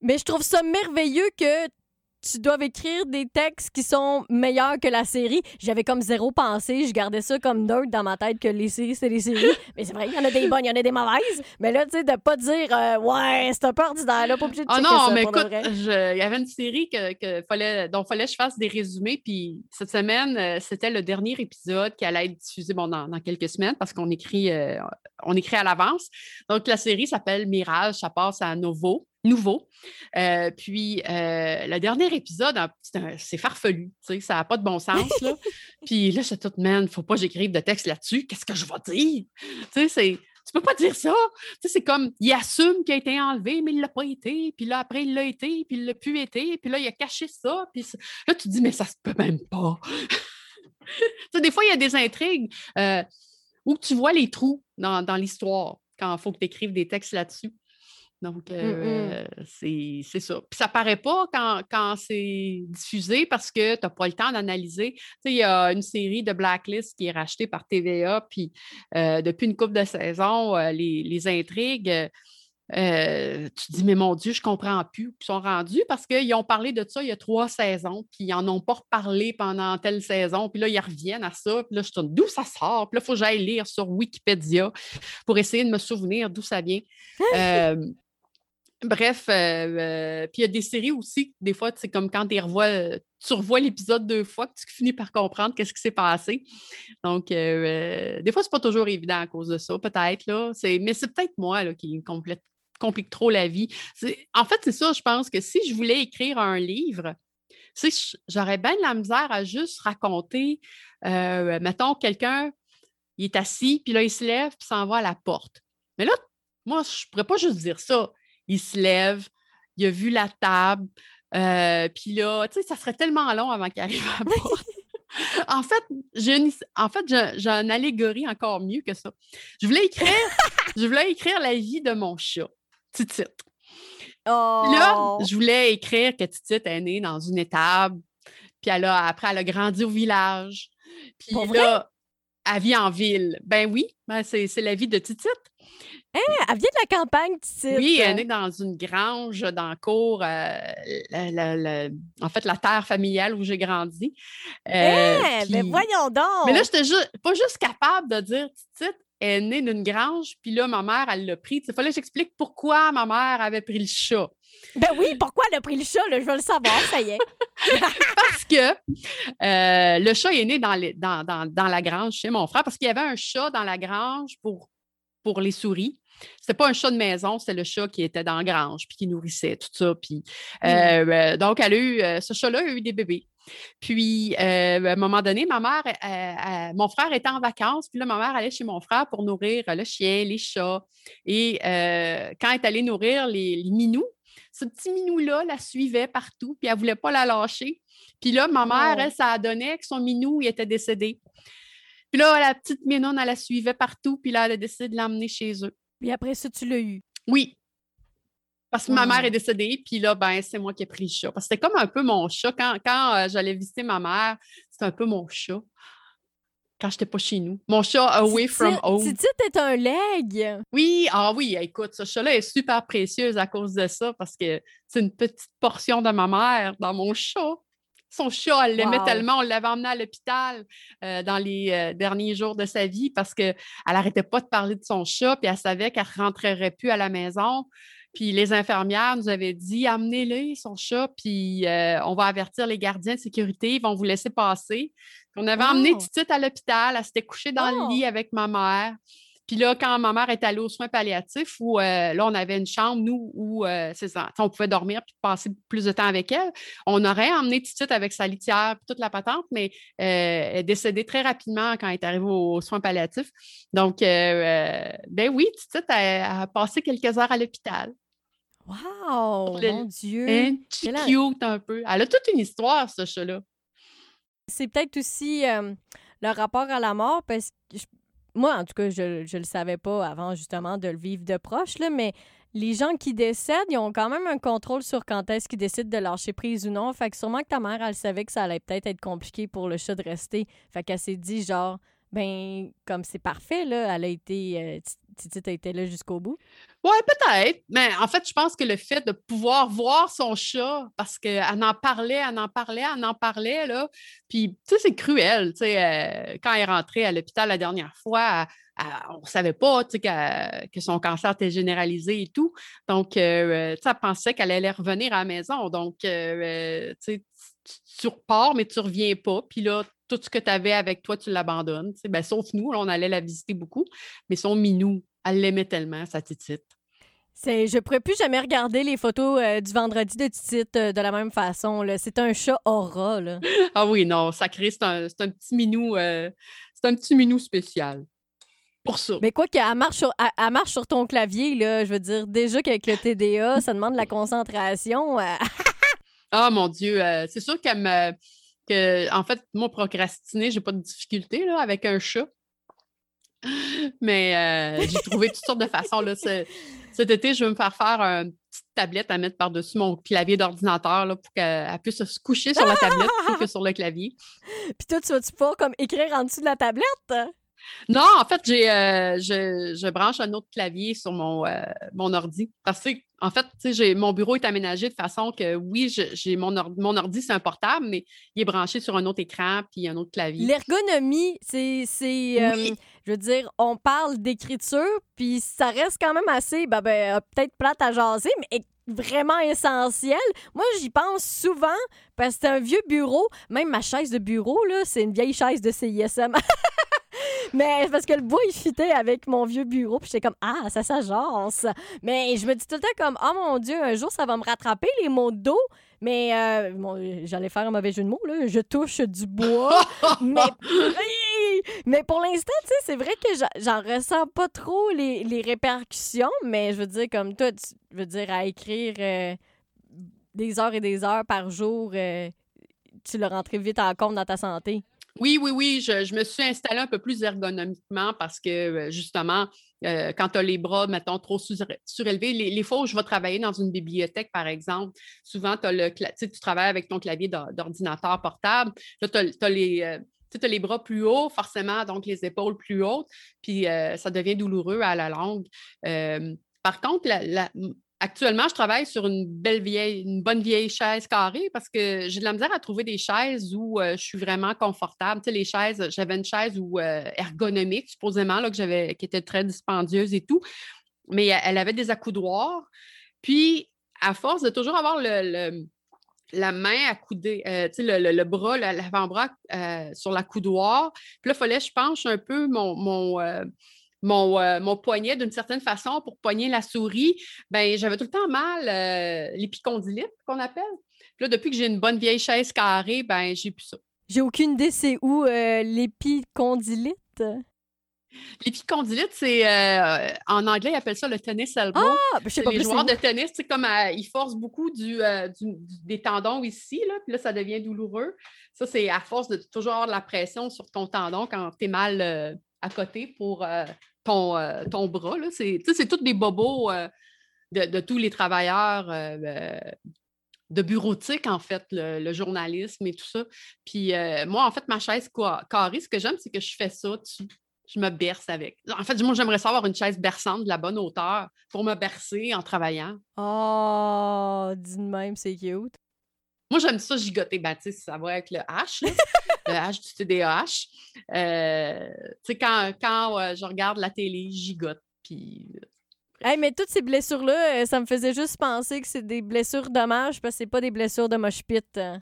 Mais je trouve ça merveilleux que tu dois écrire des textes qui sont meilleurs que la série. J'avais comme zéro pensée. Je gardais ça comme neutre dans ma tête que les séries, c'est les séries. Mais c'est vrai, il y en a des bonnes, il y en a des mauvaises. Mais là, tu sais, de pas dire euh, Ouais, c'est un peu ordinaire, là, pas obligé de Ah non, mais écoute, il y avait une série que, fallait, dont il fallait que je fasse des résumés. Puis cette semaine, euh, c'était le dernier épisode qui allait être diffusé bon, dans, quelques semaines parce qu'on écrit, euh, on écrit à l'avance. Donc la série s'appelle Mirage, ça passe à Novo nouveau. Euh, puis euh, le dernier épisode, c'est farfelu, ça n'a pas de bon sens. Là. puis là, je suis toute, man, faut pas que j'écrive de texte là-dessus. Qu'est-ce que je vais dire? Tu sais, tu peux pas dire ça. Tu sais, c'est comme, il assume qu'il a été enlevé, mais il l'a pas été. Puis là, après, il l'a été, puis il l'a pu été. Puis là, il a caché ça. Puis là, tu te dis, mais ça se peut même pas. des fois, il y a des intrigues euh, où tu vois les trous dans, dans l'histoire quand il faut que tu écrives des textes là-dessus. Donc, mmh euh, c'est ça. Puis ça paraît pas quand, c'est diffusé parce que tu n'as pas le temps d'analyser. Il y a une série de Blacklist qui est rachetée par TVA, puis euh, depuis une couple de saisons, euh, les, intrigues, tu te dis, mais mon Dieu, je comprends plus ils sont rendus parce qu'ils ont parlé de ça il y a trois saisons, puis ils n'en ont pas reparlé pendant telle saison, puis là, ils reviennent à ça, puis là, je te d'où ça sort, puis là, il faut que j'aille lire sur Wikipédia pour essayer de me souvenir d'où ça vient. Bref, euh, euh, puis il y a des séries aussi, des fois, c'est comme quand tu revois, tu revois l'épisode deux fois que tu finis par comprendre qu'est-ce qui s'est passé. Donc, euh, des fois, c'est pas toujours évident à cause de ça, peut-être, là. Mais c'est peut-être moi qui complique trop la vie. En fait, c'est ça, je pense que si je voulais écrire un livre, j'aurais bien de la misère à juste raconter, mettons, quelqu'un, il est assis, puis là, il se lève, puis s'en va à la porte. Mais là, moi, je pourrais pas juste dire ça il se lève, il a vu la table, euh, puis là, tu sais, ça serait tellement long avant qu'il arrive à bord. en fait, j'ai une, en fait, j'ai une allégorie encore mieux que ça. Je voulais écrire, je voulais écrire la vie de mon chat, Titite. Là, oh! je voulais écrire que Titite est née dans une étable, puis elle a, après, elle a grandi au village. Puis là, elle vit en ville. Ben oui, ben c'est la vie de Titite. Hein? Elle vient de la campagne, Titite. Oui, elle est dans une grange dans le cours, euh, en fait, la terre familiale où j'ai grandi. Euh, hein? Mais voyons donc! Mais là, je n'étais pas juste capable de dire Titite est née d'une grange, puis là, ma mère, elle l'a pris. Il fallait que j'explique pourquoi ma mère avait pris le chat. Ben oui, pourquoi elle a pris le chat? je veux le savoir, ça y est. parce que euh, le chat est né dans, dans, dans, la grange chez mon frère, parce qu'il y avait un chat dans la grange pour, pour les souris. C'était pas un chat de maison, c'était le chat qui était dans la grange, puis qui nourrissait tout ça. Puis, euh, euh, donc, elle a eu, euh, ce chat-là a eu des bébés. Puis, à un moment donné, ma mère, mon frère était en vacances, puis là, ma mère allait chez mon frère pour nourrir le chien, les chats. Et quand elle est allée nourrir les, minous, ce petit minou-là la suivait partout, puis elle ne voulait pas la lâcher. Puis là, ma mère, oh. elle, ça a donné que son minou il était décédé. Puis là, la petite Ménon, elle la suivait partout, puis là, elle a décidé de l'emmener chez eux. Puis après ça, tu l'as eu. Oui. Parce que ma mère est décédée, puis là, ben, c'est moi qui ai pris le chat. Parce que c'était comme un peu mon chat. Quand, quand euh, j'allais visiter ma mère, c'était un peu mon chat. Quand j'étais pas chez nous. Mon chat away from home. Titi est un leg. Oui, ah oui, écoute, ce chat-là est super précieuse à cause de ça parce que c'est une petite portion de ma mère dans mon chat. Son chat, elle l'aimait Wow. tellement, on l'avait emmené à l'hôpital euh, dans les euh, derniers jours de sa vie parce qu'elle n'arrêtait pas de parler de son chat, puis elle savait qu'elle ne rentrerait plus à la maison. Puis les infirmières nous avaient dit amenez-le, son chat, puis euh, on va avertir les gardiens de sécurité, ils vont vous laisser passer. Puis on avait emmené Wow. Titite à l'hôpital, elle s'était couchée dans Oh. le lit avec ma mère. Puis là, quand ma mère est allée aux soins palliatifs, où euh, là, on avait une chambre, nous, où euh, ça, on pouvait dormir puis passer plus de temps avec elle, on aurait emmené Titite avec sa litière toute la patente, mais euh, elle est décédée très rapidement quand elle est arrivée aux, aux soins palliatifs. Donc, euh, ben oui, Titite a, a passé quelques heures à l'hôpital. Wow, Le- mon Dieu. Un petit cute un peu. Elle a toute une histoire, ce chat-là. C'est peut-être aussi euh, le rapport à la mort parce que je- moi, en tout cas, je ne le savais pas avant justement de le vivre de proche, là, mais les gens qui décèdent, ils ont quand même un contrôle sur quand est-ce qu'ils décident de lâcher prise ou non. Fait que sûrement que ta mère, elle savait que ça allait peut-être être compliqué pour le chat de rester. Fait qu'elle s'est dit genre, ben, comme c'est parfait, là, elle a été, euh, Titi a été là jusqu'au bout? Oui, peut-être. Mais en fait, je pense que le fait de pouvoir voir son chat, parce qu'elle en parlait, elle en parlait, elle en parlait, là. Puis, tu sais, c'est cruel. Tu sais, euh, quand elle est rentrée à l'hôpital la dernière fois, on ne savait pas, tu sais, que son cancer était généralisé et tout. Donc, euh, tu sais, elle pensait qu'elle allait revenir à la maison. Donc, euh, tu sais, tu- tu repars, mais tu ne reviens pas. Puis là, tout ce que tu avais avec toi, tu l'abandonnes. Ben, sauf nous, là, on allait la visiter beaucoup. Mais son minou, elle l'aimait tellement, sa titite. C'est, je pourrais plus jamais regarder les photos euh, du vendredi de Titite euh, de la même façon. là. C'est un chat aura. Là. Ah oui, non, sacré, c'est un, c'est un petit minou, euh, c'est un petit minou spécial. Pour ça. Mais quoi qu'elle marche, sur, elle, elle marche sur ton clavier, là, je veux dire, déjà qu'avec le TDA, ça demande de la concentration. Ah mon Dieu, c'est sûr qu'elle me- que, en fait, moi, procrastiner, j'ai pas de difficulté là, avec un chat. Mais euh, j'ai trouvé toutes sortes de façons. Là. Ce- Cet été, je vais me faire faire une petite tablette à mettre par-dessus mon clavier d'ordinateur pour qu'elle puisse se coucher sur la tablette plutôt que sur le clavier. Puis toi, tu vas-tu pouvoir comme écrire en dessous de la tablette? Non, en fait, j'ai, euh, je, je branche un autre clavier sur mon, euh, mon ordi. Parce que, en fait, j'ai- mon bureau est aménagé de façon que, oui, j'ai mon, ordi, mon ordi, c'est un portable, mais il est branché sur un autre écran puis un autre clavier. L'ergonomie, c'est. c'est euh, Oui. je veux dire, on parle d'écriture, puis ça reste quand même assez, ben, ben, peut-être plate à jaser, mais vraiment essentiel. Moi, j'y pense souvent parce que c'est un vieux bureau. Même ma chaise de bureau, là, c'est une vieille chaise de CISM. Mais parce que le bois, il fitait avec mon vieux bureau. Puis j'étais comme, ah, ça s'agence. Mais je me dis tout le temps comme, oh mon Dieu, un jour, ça va me rattraper les mots de dos. Mais euh, bon, j'allais faire un mauvais jeu de mots, là. Je touche du bois. mais, mais pour l'instant, tu sais, c'est vrai que j'en- ressens pas trop les, les répercussions. Mais je veux dire, comme toi, tu- je veux dire, à écrire euh, des heures et des heures par jour, euh, tu l'as rentré vite en compte dans ta santé. Oui, oui, oui, je, me suis installée un peu plus ergonomiquement parce que euh, justement, euh, quand tu as les bras, mettons, trop sur- surélevés, les, fois où je vais travailler dans une bibliothèque, par exemple, souvent, t'as le, tu travailles avec ton clavier d'or- d'ordinateur portable. Là, tu as, les. euh, tu t'as les bras plus hauts, forcément, donc les épaules plus hautes, puis ça devient douloureux à la longue. Par contre, la- actuellement, je travaille sur une belle vieille, une bonne vieille chaise carrée parce que j'ai de la misère à trouver des chaises où euh, je suis vraiment confortable. Tu sais, les chaises, j'avais une chaise où, euh, ergonomique, supposément, là, que j'avais, qui était très dispendieuse et tout, mais elle elle avait des accoudoirs. Puis, à force de toujours avoir la main accoudée, euh, le, le- bras, l'avant-bras euh, sur l'accoudoir, puis là, il fallait que je penche un peu mon, mon, euh, mon, euh, mon poignet d'une certaine façon pour poigner la souris, ben j'avais tout le temps mal euh, l'épicondylite qu'on appelle. Puis là, depuis que j'ai une bonne vieille chaise carrée, ben j'ai plus ça. J'ai aucune idée c'est où euh, l'épicondylite? L'épicondylite, c'est euh, en anglais, ils appellent ça le tennis elbow. Ah, ben, je sais pas les plus joueurs de tennis, c'est comme euh, ils forcent beaucoup du, euh, des tendons ici, là, puis là, ça devient douloureux. Ça, c'est à force de toujours avoir de la pression sur ton tendon quand tu es mal à côté pour ton, euh, ton bras. là. C'est tous des bobos euh, de, de tous les travailleurs euh, de bureautique, en fait, le, le journalisme et tout ça. Puis moi, en fait, ma chaise ca- carrée, ce que j'aime, c'est que je fais ça. Je me berce avec. En fait, moi, j'aimerais ça avoir une chaise berçante de la bonne hauteur pour me bercer en travaillant. Oh, dis de même, c'est cute. Moi, j'aime ça gigoter. Sais, ça va avec le H, H du TDAH. Euh, tu sais, quand, quand euh, je regarde la télé, je gigote. Puis, Hey, mais toutes ces blessures-là, euh, ça me faisait juste penser que c'est des blessures dommages parce que c'est pas des blessures de mosh pit. hein.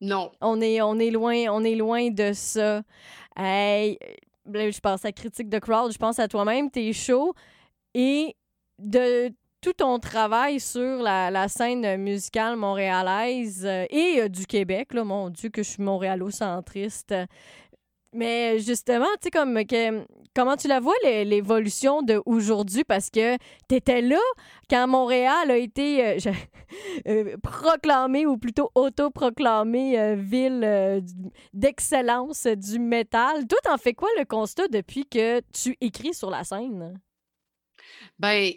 non. On est, on est loin, on est loin de ça. Hey, euh, je pense à critique de crowd, je pense à toi-même, t'es chaud et de tout ton travail sur la, scène musicale montréalaise euh, et euh, du Québec, là, mon Dieu que je suis montréalocentriste. Mais justement, tu sais, comme comment tu la vois, l'é- l'évolution d'aujourd'hui? Parce que tu étais là quand Montréal a été euh, je- euh, proclamé, ou plutôt autoproclamé euh, ville d'excellence du métal. Toi, t'en fais quoi le constat depuis que tu écris sur la scène? Ben,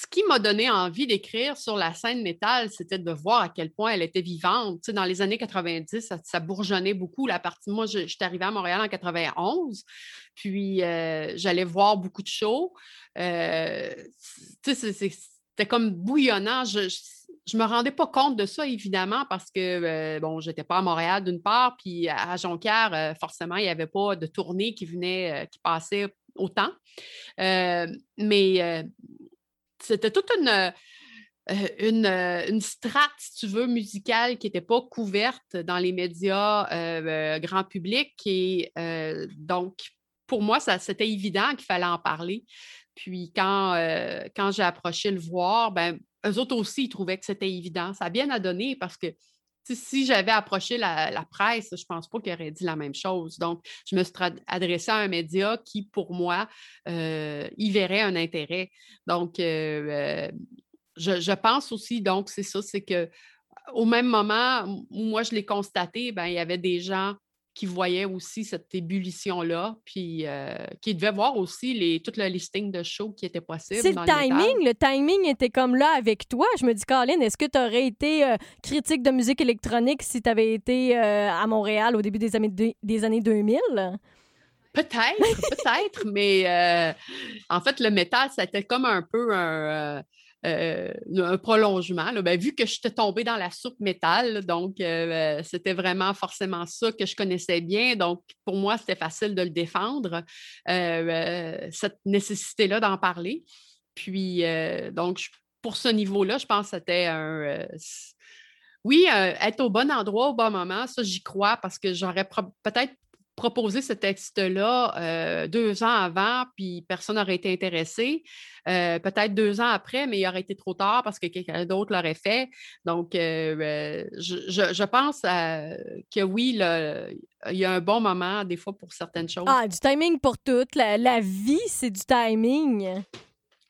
ce qui m'a donné envie d'écrire sur la scène métal, c'était de voir à quel point elle était vivante. Tu sais, dans les années 90, ça, bourgeonnait beaucoup. La partie, moi, je, suis arrivée à Montréal en 91, puis euh, j'allais voir beaucoup de shows. Euh, tu sais, c'était comme bouillonnant. Je, je, je me rendais pas compte de ça, évidemment, parce que, euh, bon, j'étais pas à Montréal d'une part, puis à Jonquière, euh, forcément, il n'y avait pas de tournée qui venait, qui passait autant. Mais c'était toute une, euh, une, euh, une strate, si tu veux, musicale qui n'était pas couverte dans les médias euh, grand public. Et donc, pour moi, ça, c'était évident qu'il fallait en parler. Puis quand, quand j'ai approché le voir, ben, eux autres aussi, ils trouvaient que c'était évident. Ça a bien à donner parce que si j'avais approché la, presse, je ne pense pas qu'ils auraient dit la même chose. Donc, je me suis adressée à un média qui, pour moi, euh, y verrait un intérêt. Donc, euh, euh, je, je pense aussi, donc, c'est ça, c'est que au même moment où moi je l'ai constaté, ben, il y avait des gens qui voyaient aussi cette ébullition-là, puis euh, qui devaient voir aussi les, tout le listing de shows qui était possible. C'est le timing. Le timing était comme là avec toi. Je me dis, Colin, est-ce que tu aurais été euh, critique de musique électronique si tu avais été euh, à Montréal au début des années, des années 2000? Peut-être, peut-être, mais en fait, le métal, c'était comme un peu un, euh, euh, un prolongement. là. Ben, vu que j'étais tombée dans la soupe métal, donc euh, c'était vraiment forcément ça que je connaissais bien. Donc, pour moi, c'était facile de le défendre, euh, euh, cette nécessité-là d'en parler. Puis, euh, donc, pour ce niveau-là, je pense que c'était un. euh, oui, euh, être au bon endroit au bon moment, ça, j'y crois parce que j'aurais peut-être proposé ce texte-là euh, deux ans avant, puis personne n'aurait été intéressé. Euh, peut-être deux ans après, mais il aurait été trop tard parce que quelqu'un d'autre l'aurait fait. Donc, euh, je, pense que oui, il y a un bon moment des fois pour certaines choses. Ah, du timing pour tout. La, la vie, c'est du timing.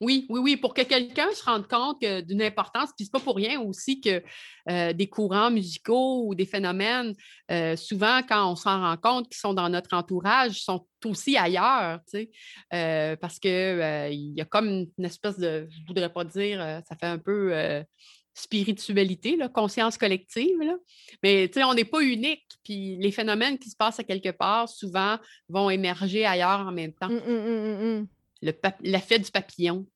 Oui, oui, oui, pour que quelqu'un se rende compte d'une importance, puis c'est pas pour rien aussi que euh, des courants musicaux ou des phénomènes, euh, souvent quand on s'en rend compte qu'ils sont dans notre entourage, sont aussi ailleurs, tu sais, euh, parce que il y a comme une espèce de, je voudrais pas dire, ça fait un peu spiritualité, là, conscience collective, là. mais on n'est pas unique, puis les phénomènes qui se passent à quelque part, souvent, vont émerger ailleurs en même temps. Hum, hum, hum, L'effet du papillon.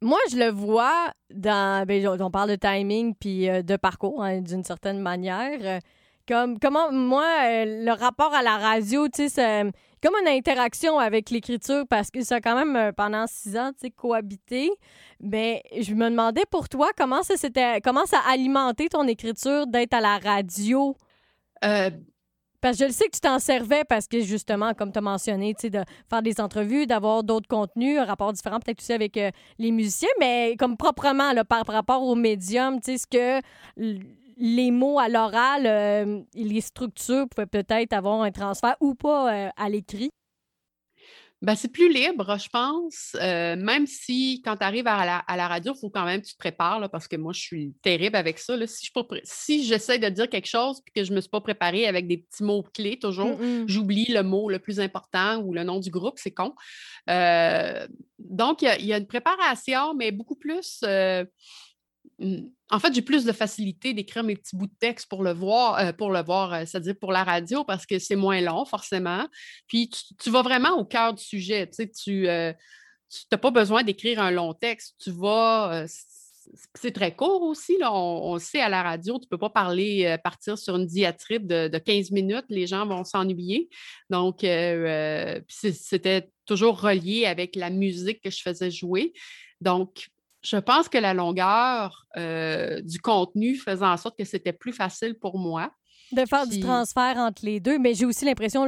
Moi, je le vois dans. Ben, on parle de timing puis euh, de parcours, hein, d'une certaine manière. Euh, comme, comment, moi, euh, le rapport à la radio, tu sais, c'est comme une interaction avec l'écriture parce que ça a quand même, pendant six ans, tu sais, cohabité. Mais je me demandais pour toi, comment ça, s'était- comment ça a alimenté ton écriture d'être à la radio? Parce que je le sais que tu t'en servais parce que justement, comme tu as mentionné, tu sais, de faire des entrevues, d'avoir d'autres contenus, un rapport différent peut-être aussi avec euh, les musiciens, mais comme proprement là, par, rapport au médium, tu sais, ce que les mots à l'oral, euh, les structures pouvaient peut-être avoir un transfert ou pas euh, à l'écrit. Ben, c'est plus libre, je pense. Euh, même si, quand tu arrives à la, à la radio, il faut quand même que tu te prépares, parce que moi, je suis terrible avec ça. Si, si j'essaie de dire quelque chose et que je ne me suis pas préparée avec des petits mots-clés, toujours, j'oublie le mot le plus important ou le nom du groupe, c'est con. Euh, donc, il y, a une préparation, mais beaucoup plus. Euh. En fait, j'ai plus de facilité d'écrire mes petits bouts de texte pour le voir, euh, pour le voir, euh, c'est-à-dire pour la radio, parce que c'est moins long, forcément. Puis tu, vas vraiment au cœur du sujet. Tu n'as euh, pas besoin d'écrire un long texte. Tu vas. c'est très court aussi. On, sait à la radio, tu ne peux pas parler, partir sur une diatribe de, de, 15 minutes. Les gens vont s'ennuyer. Donc, c'était toujours relié avec la musique que je faisais jouer. Donc, je pense que la longueur euh, du contenu faisait en sorte que c'était plus facile pour moi. De faire du transfert entre les deux, mais j'ai aussi l'impression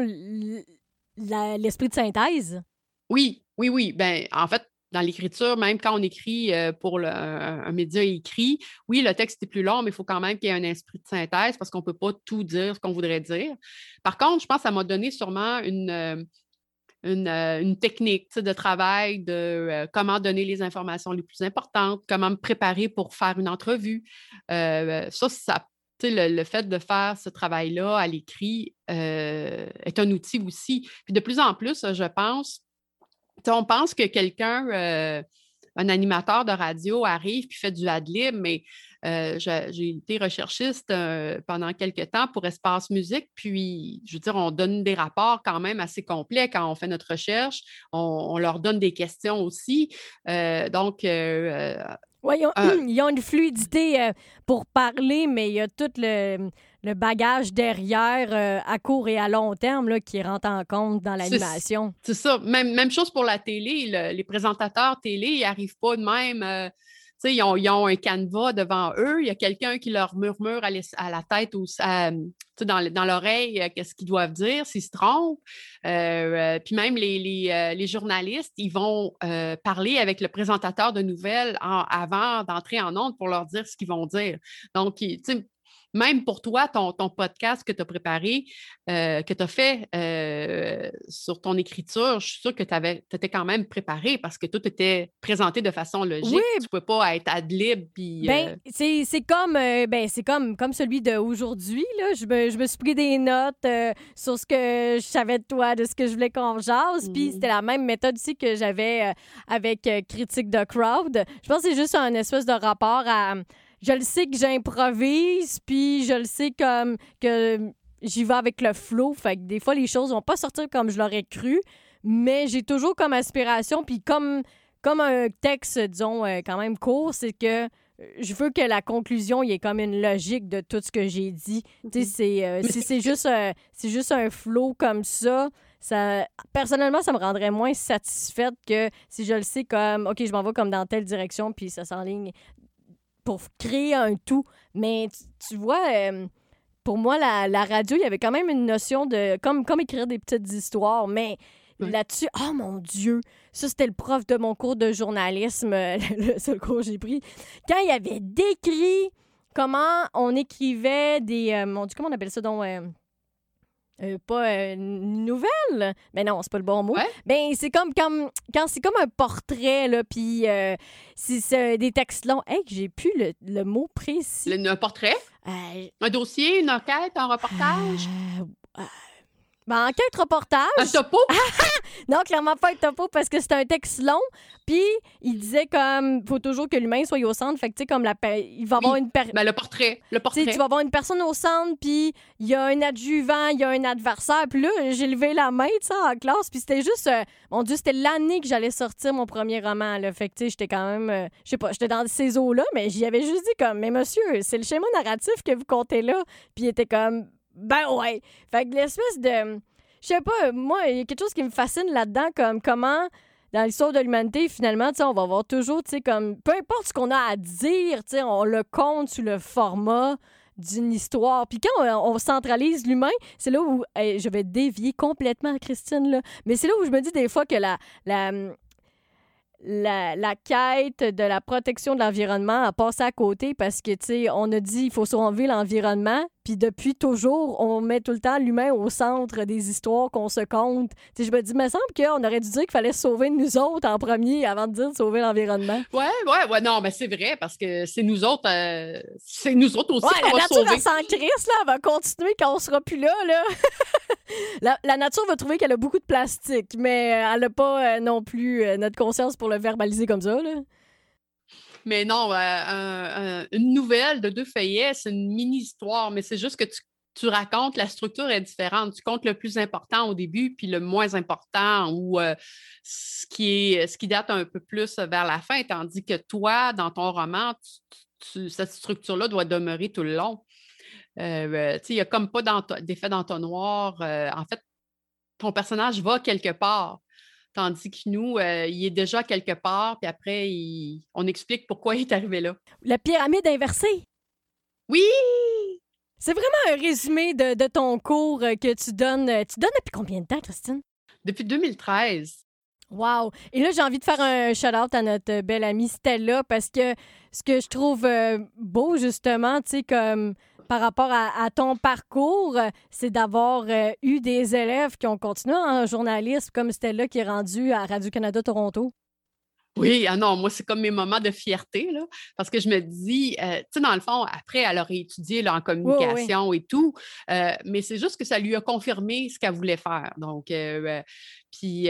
l'esprit de synthèse. Oui, oui, oui. Ben, en fait, dans l'écriture, même quand on écrit euh, pour un, média écrit, oui, le texte est plus long, mais il faut quand même qu'il y ait un esprit de synthèse parce qu'on ne peut pas tout dire ce qu'on voudrait dire. Par contre, je pense que ça m'a donné sûrement une, euh, une, technique de travail de euh, comment donner les informations les plus importantes, comment me préparer pour faire une entrevue. Euh, ça, le, le, fait de faire ce travail-là à l'écrit est un outil aussi. Puis de plus en plus, je pense, on pense que quelqu'un, un animateur de radio arrive puis fait du ad-lib, mais euh, j'ai été recherchiste euh, pendant quelques temps pour Espace Musique, puis je veux dire, on donne des rapports quand même assez complets quand on fait notre recherche. On, leur donne des questions aussi. Euh, donc, oui, ils, ont, une fluidité pour parler, mais il y a tout le, bagage derrière à court et à long terme là, qui rentre en compte dans l'animation. C'est ça. Même, même chose pour la télé. les présentateurs télé, ils n'arrivent pas de même ils ont, un canevas devant eux, il y a quelqu'un qui leur murmure à, la tête ou dans, l'oreille euh, qu'est-ce qu'ils doivent dire s'ils se trompent. Euh, euh, puis même les, journalistes, ils vont parler avec le présentateur de nouvelles avant d'entrer en onde pour leur dire ce qu'ils vont dire. Donc, même pour toi, ton, podcast que tu as préparé, euh, que tu as fait euh, sur ton écriture, je suis sûre que tu étais quand même préparé parce que tout était présenté de façon logique. Oui. Tu ne peux pas être ad lib. Puis, ben, euh c'est comme, ben, comme, comme celui d'aujourd'hui. Je me, je me suis pris des notes sur ce que je savais de toi, de ce que je voulais qu'on jase. Puis mmh c'était la même méthode aussi que j'avais avec Critique de Crowd. Je pense que c'est juste un espèce de rapport à je le sais que j'improvise, puis je le sais comme que j'y vais avec le flow. Fait que des fois, les choses vont pas sortir comme je l'aurais cru, mais j'ai toujours comme aspiration, puis comme, comme un texte, disons, euh, quand même court, c'est que je veux que la conclusion, il y ait comme une logique de tout ce que j'ai dit. Tu sais, euh, c'est juste, euh, c'est juste un flow comme ça. Ça, personnellement, ça me rendrait moins satisfaite que si je le sais comme, OK, je m'en vais comme dans telle direction, puis ça s'enligne pour créer un tout. Mais tu, vois, euh, pour moi, la, radio, il y avait quand même une notion de. comme, comme écrire des petites histoires, mais. Là-dessus, oh mon Dieu, ça c'était le prof de mon cours de journalisme, le seul cours que j'ai pris. Quand il avait décrit comment on écrivait des. Euh, mon Dieu, comment on appelle ça donc euh, euh, pas euh, une nouvelle? Mais non, c'est pas le bon mot. Ben, c'est comme, comme quand c'est comme un portrait, là, puis euh, c'est des textes longs. Hey, j'ai plus le, mot précis. un portrait? un dossier, une enquête, un reportage? Ben, enquête reportage. Un topo? non, clairement pas un topo parce que c'est un texte long. Puis il disait comme faut toujours que l'humain soit au centre. Fait que tu sais comme la il va avoir une ben, le portrait, le portrait. tu vas avoir une personne au centre puis il y a un adjuvant, il y a un adversaire. Puis là, j'ai levé la main, tu sais en classe, puis c'était juste euh, mon dieu, c'était l'année que j'allais sortir mon premier roman là. Fait que tu sais, j'étais quand même euh, je sais pas, j'étais dans ces eaux là, mais j'y avais juste dit comme mais monsieur, c'est le schéma narratif que vous comptez là. Puis il était comme ben ouais. Fait que l'espèce de. Je sais pas, moi, il y a quelque chose qui me fascine là-dedans, comme comment, dans l'histoire de l'humanité, finalement, on va avoir toujours, tu sais, comme. Peu importe ce qu'on a à dire, tu on le compte sous le format d'une histoire. Puis quand on, centralise l'humain, c'est là où je vais dévier complètement Christine là, mais c'est là où je me dis des fois que la, la la, la, quête de la protection de l'environnement a passé à côté parce que, tu sais, on a dit il faut sauver l'environnement, puis depuis toujours, on met tout le temps l'humain au centre des histoires qu'on se compte. Je me dis, il me semble qu'on aurait dû dire qu'il fallait sauver nous autres en premier avant de dire de sauver l'environnement. Ouais, ouais, ouais, non, mais c'est vrai parce que c'est nous autres, euh, c'est nous autres aussi ouais, qu'on la va nature, sauver. elle s'en crisse, là, elle va continuer quand on sera plus là, là. la, la nature va trouver qu'elle a beaucoup de plastique, mais elle n'a pas euh, non plus euh, notre conscience pour le verbaliser comme ça, là. Mais non, euh, un- un- une nouvelle de deux feuillets, c'est une mini-histoire, mais c'est juste que tu, racontes, la structure est différente. Tu comptes le plus important au début, puis le moins important ou euh, ce, qui date un peu plus vers la fin, tandis que toi, dans ton roman, cette structure-là doit demeurer tout le long. Euh, il n'y a comme pas d'effet d'entonnoir. En fait, ton personnage va quelque part. Tandis que nous, euh, il est déjà quelque part, puis après, il- on explique pourquoi il est arrivé là. La pyramide inversée? Oui! C'est vraiment un résumé de, de ton cours euh, que tu donnes. euh, Tu donnes depuis combien de temps, Christine? Depuis 2013. Wow! Et là, j'ai envie de faire un shout-out à notre belle amie Stella parce que ce que je trouve beau, justement, tu sais, comme par rapport à, à ton parcours, euh, c'est d'avoir euh, eu des élèves qui ont continué en journalisme comme Stella qui est rendue à Radio-Canada Toronto? Oui, ah non, moi, c'est comme mes moments de fierté, là, parce que je me dis, euh, tu sais, dans le fond, après, elle aurait étudié là, en communication et tout, euh, mais c'est juste que ça lui a confirmé ce qu'elle voulait faire. Donc, euh, puis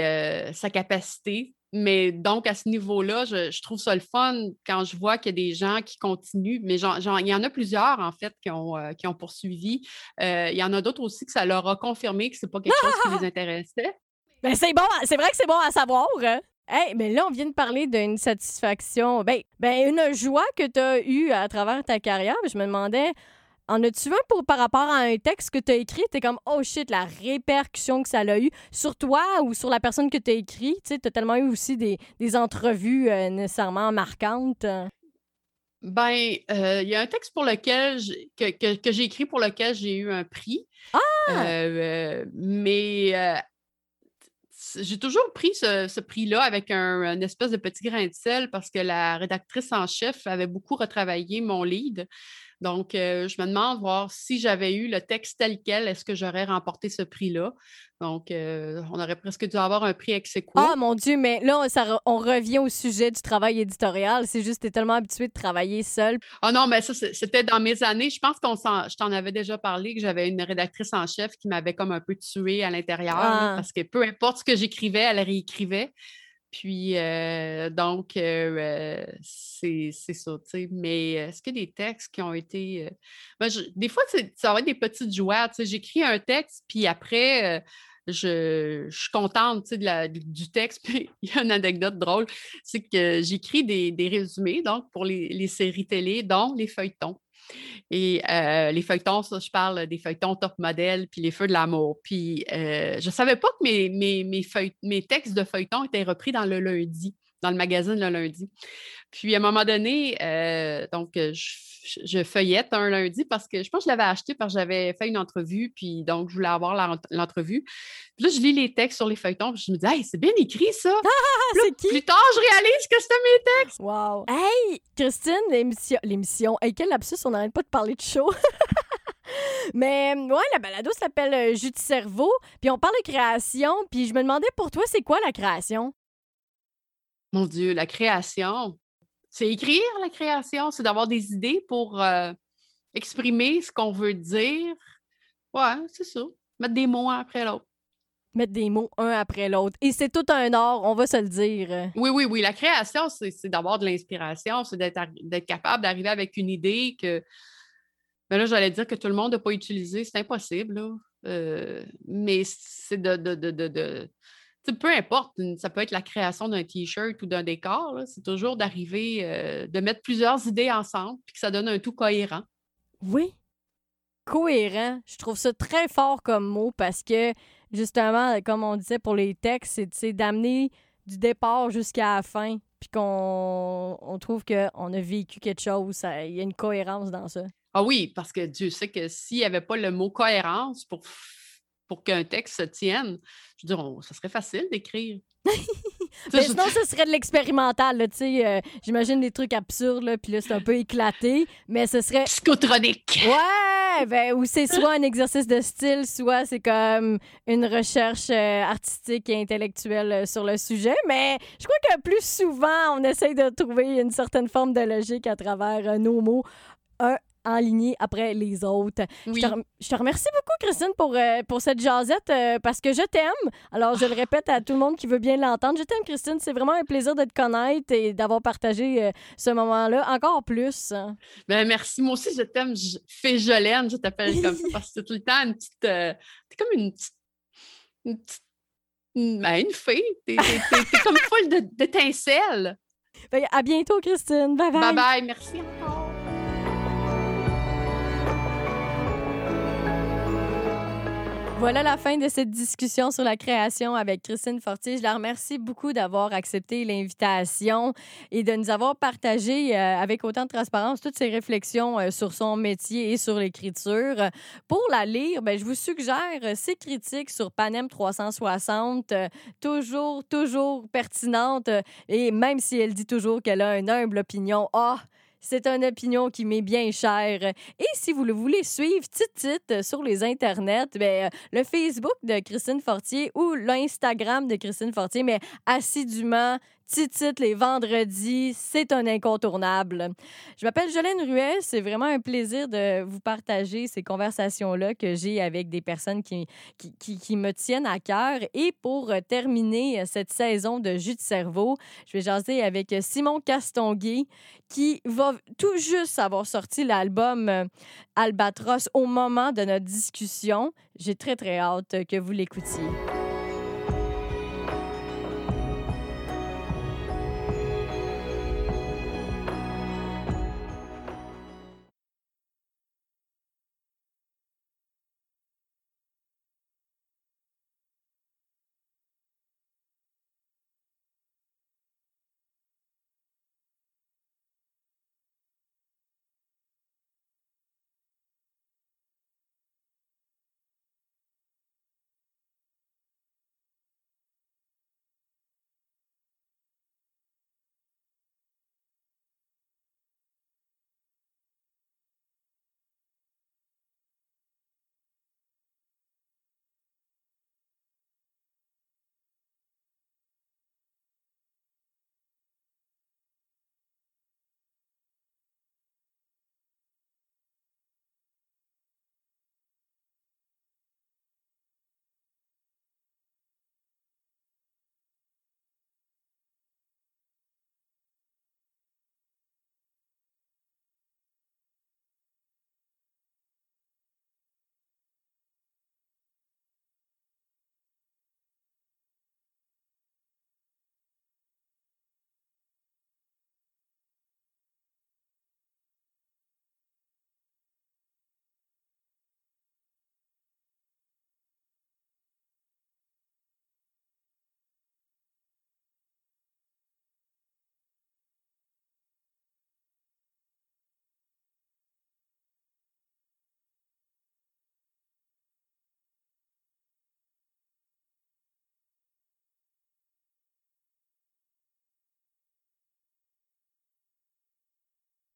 sa capacité. Mais donc, à ce niveau-là, je, je trouve ça le fun quand je vois qu'il y a des gens qui continuent. Mais j'en- j'en- il y en a plusieurs, en fait, qui ont, euh, qui ont poursuivi. Euh, il y en a d'autres aussi que ça leur a confirmé que c'est pas quelque chose qui les intéressait. Ben, c'est bon, c'est vrai que c'est bon à savoir. Hein? Hey, mais là, on vient de parler d'une satisfaction, ben, ben une joie que tu as eue à travers ta carrière. Je me demandais, en as-tu un pour, par rapport à un texte que tu as écrit? Tu es comme, oh shit, la répercussion que ça a eu sur toi ou sur la personne que tu as écrit? Tu as tellement eu aussi des, des entrevues euh, nécessairement marquantes. Ben, euh, il y a un texte pour lequel que, que- que j'ai écrit pour lequel j'ai eu un prix. Ah! Euh, euh, mais euh, j'ai toujours pris ce, ce prix-là avec un, un espèce de petit grain de sel parce que la rédactrice en chef avait beaucoup retravaillé mon lead. Donc, euh, je me demande voir si j'avais eu le texte tel quel, est-ce que j'aurais remporté ce prix-là? Donc, euh, on aurait presque dû avoir un prix ex aequo. Ah mon Dieu, mais là, ça, on revient au sujet du travail éditorial. C'est juste que tu es tellement habitué de travailler seul. Ah non, mais ça, c'était dans mes années. Je pense qu'on je t'en avais déjà parlé, que j'avais une rédactrice en chef qui m'avait comme un peu tuée à l'intérieur, Ah. parce que peu importe ce que j'écrivais, elle réécrivait. Puis, euh, donc, euh, euh, c'est ça. Mais est-ce a des textes qui ont été... ben, des fois, ça va être des petites joies, tu sais. J'écris un texte, puis après... je, je suis contente de la- du texte. Puis il y a une anecdote drôle, c'est que j'écris des, des résumés donc pour les, les séries télé, dont les feuilletons. Et euh, les feuilletons, ça, je parle des feuilletons top modèle, puis les feux de l'amour. Puis euh, je ne savais pas que mes, mes textes de feuilletons étaient repris dans le lundi, dans le magazine le lundi. Puis à un moment donné, euh, donc euh, je, je feuillette un lundi parce que je pense que je l'avais acheté parce que j'avais fait une entrevue, puis donc je voulais avoir l'entrevue. Puis là, je lis les textes sur les feuilletons, puis je me dis, hey, c'est bien écrit ça! Ah, Puis là, c'est qui? Plus tard, je réalise que c'était mes textes. Wow. Hey, Christine, l'émission. L'émission. Hey, quel lapsus, on n'arrête pas de parler de show. Mais ouais, la balado s'appelle euh, Jus de cerveau, puis on parle de création, puis je me demandais pour toi, c'est quoi la création? Mon Dieu, la création. C'est écrire la création, c'est d'avoir des idées pour euh, exprimer ce qu'on veut dire. Ouais, c'est ça. Mettre des mots un après l'autre. Mettre des mots un après l'autre. Et c'est tout un art, on va se le dire. Oui, oui, oui. La création, c'est d'avoir de l'inspiration, c'est d'être capable d'arriver avec une idée que. Mais là, j'allais dire que tout le monde n'a pas utilisé. C'est impossible, là. Euh, mais c'est de. de, de, de, de- tu sais, peu importe, ça peut être la création d'un T-shirt ou d'un décor. là, C'est toujours d'arriver, euh, de mettre plusieurs idées ensemble puis que ça donne un tout cohérent. Oui. Cohérent. Je trouve ça très fort comme mot parce que, justement, comme on disait pour les textes, c'est- c'est d'amener du départ jusqu'à la fin, puis qu'on on trouve qu'on a vécu quelque chose. Il y a une cohérence dans ça. Ah oui, parce que Dieu sait que s'il n'y avait pas le mot cohérence pour, pour qu'un texte se tienne, je dire, on- ça serait facile d'écrire. Mais sinon, ce serait de l'expérimental, tu sais. euh, J'imagine des trucs absurdes, là, puis là, c'est un peu éclaté, mais ce serait... Psychotronique. Ouais! Ben, ou c'est soit un exercice de style, soit c'est comme une recherche euh, artistique et intellectuelle euh, sur le sujet. Mais je crois que plus souvent, on essaye de trouver une certaine forme de logique à travers nos mots, un enligné après les autres. Oui. Je, te, rem- je te remercie beaucoup, Christine, pour, euh, pour cette jasette, euh, parce que je t'aime. Alors, je le répète à tout le monde qui veut bien l'entendre. Je t'aime, Christine. C'est vraiment un plaisir de te connaître et d'avoir partagé euh, ce moment-là encore plus. Ben, merci. Moi aussi, je t'aime. Je fais Jolène, je t'appelle comme ça parce que c'est tout le temps une petite. t'es comme une petite. Une petite. une- ben, une fée. T'es, comme folle d'étincelles. Que à bientôt, Christine. Bye bye. Bye bye. Merci encore. Voilà la fin de cette discussion sur la création avec Christine Fortier. Je la remercie beaucoup d'avoir accepté l'invitation et de nous avoir partagé euh, avec autant de transparence toutes ses réflexions euh, sur son métier et sur l'écriture. Pour la lire, ben, je vous suggère ses critiques sur Panem 360, euh, toujours, toujours pertinentes. et même si elle dit toujours qu'elle a une humble opinion, ah, c'est une opinion qui m'est bien chère. Et si vous le voulez suivre, titre sur les internets, ben, euh, le Facebook de Christine Fortier ou l'Instagram de Christine Fortier, mais assidûment, les vendredis, c'est un incontournable. Je m'appelle Jolène Ruel, c'est vraiment un plaisir de vous partager ces conversations-là que j'ai avec des personnes qui, qui, qui- me tiennent à cœur. Et pour euh, terminer euh, cette saison de Jus de cerveau, je vais jaser avec euh, Simon Castonguay qui va tout juste avoir sorti l'album Albatros au moment de notre discussion. J'ai très, très hâte que vous l'écoutiez.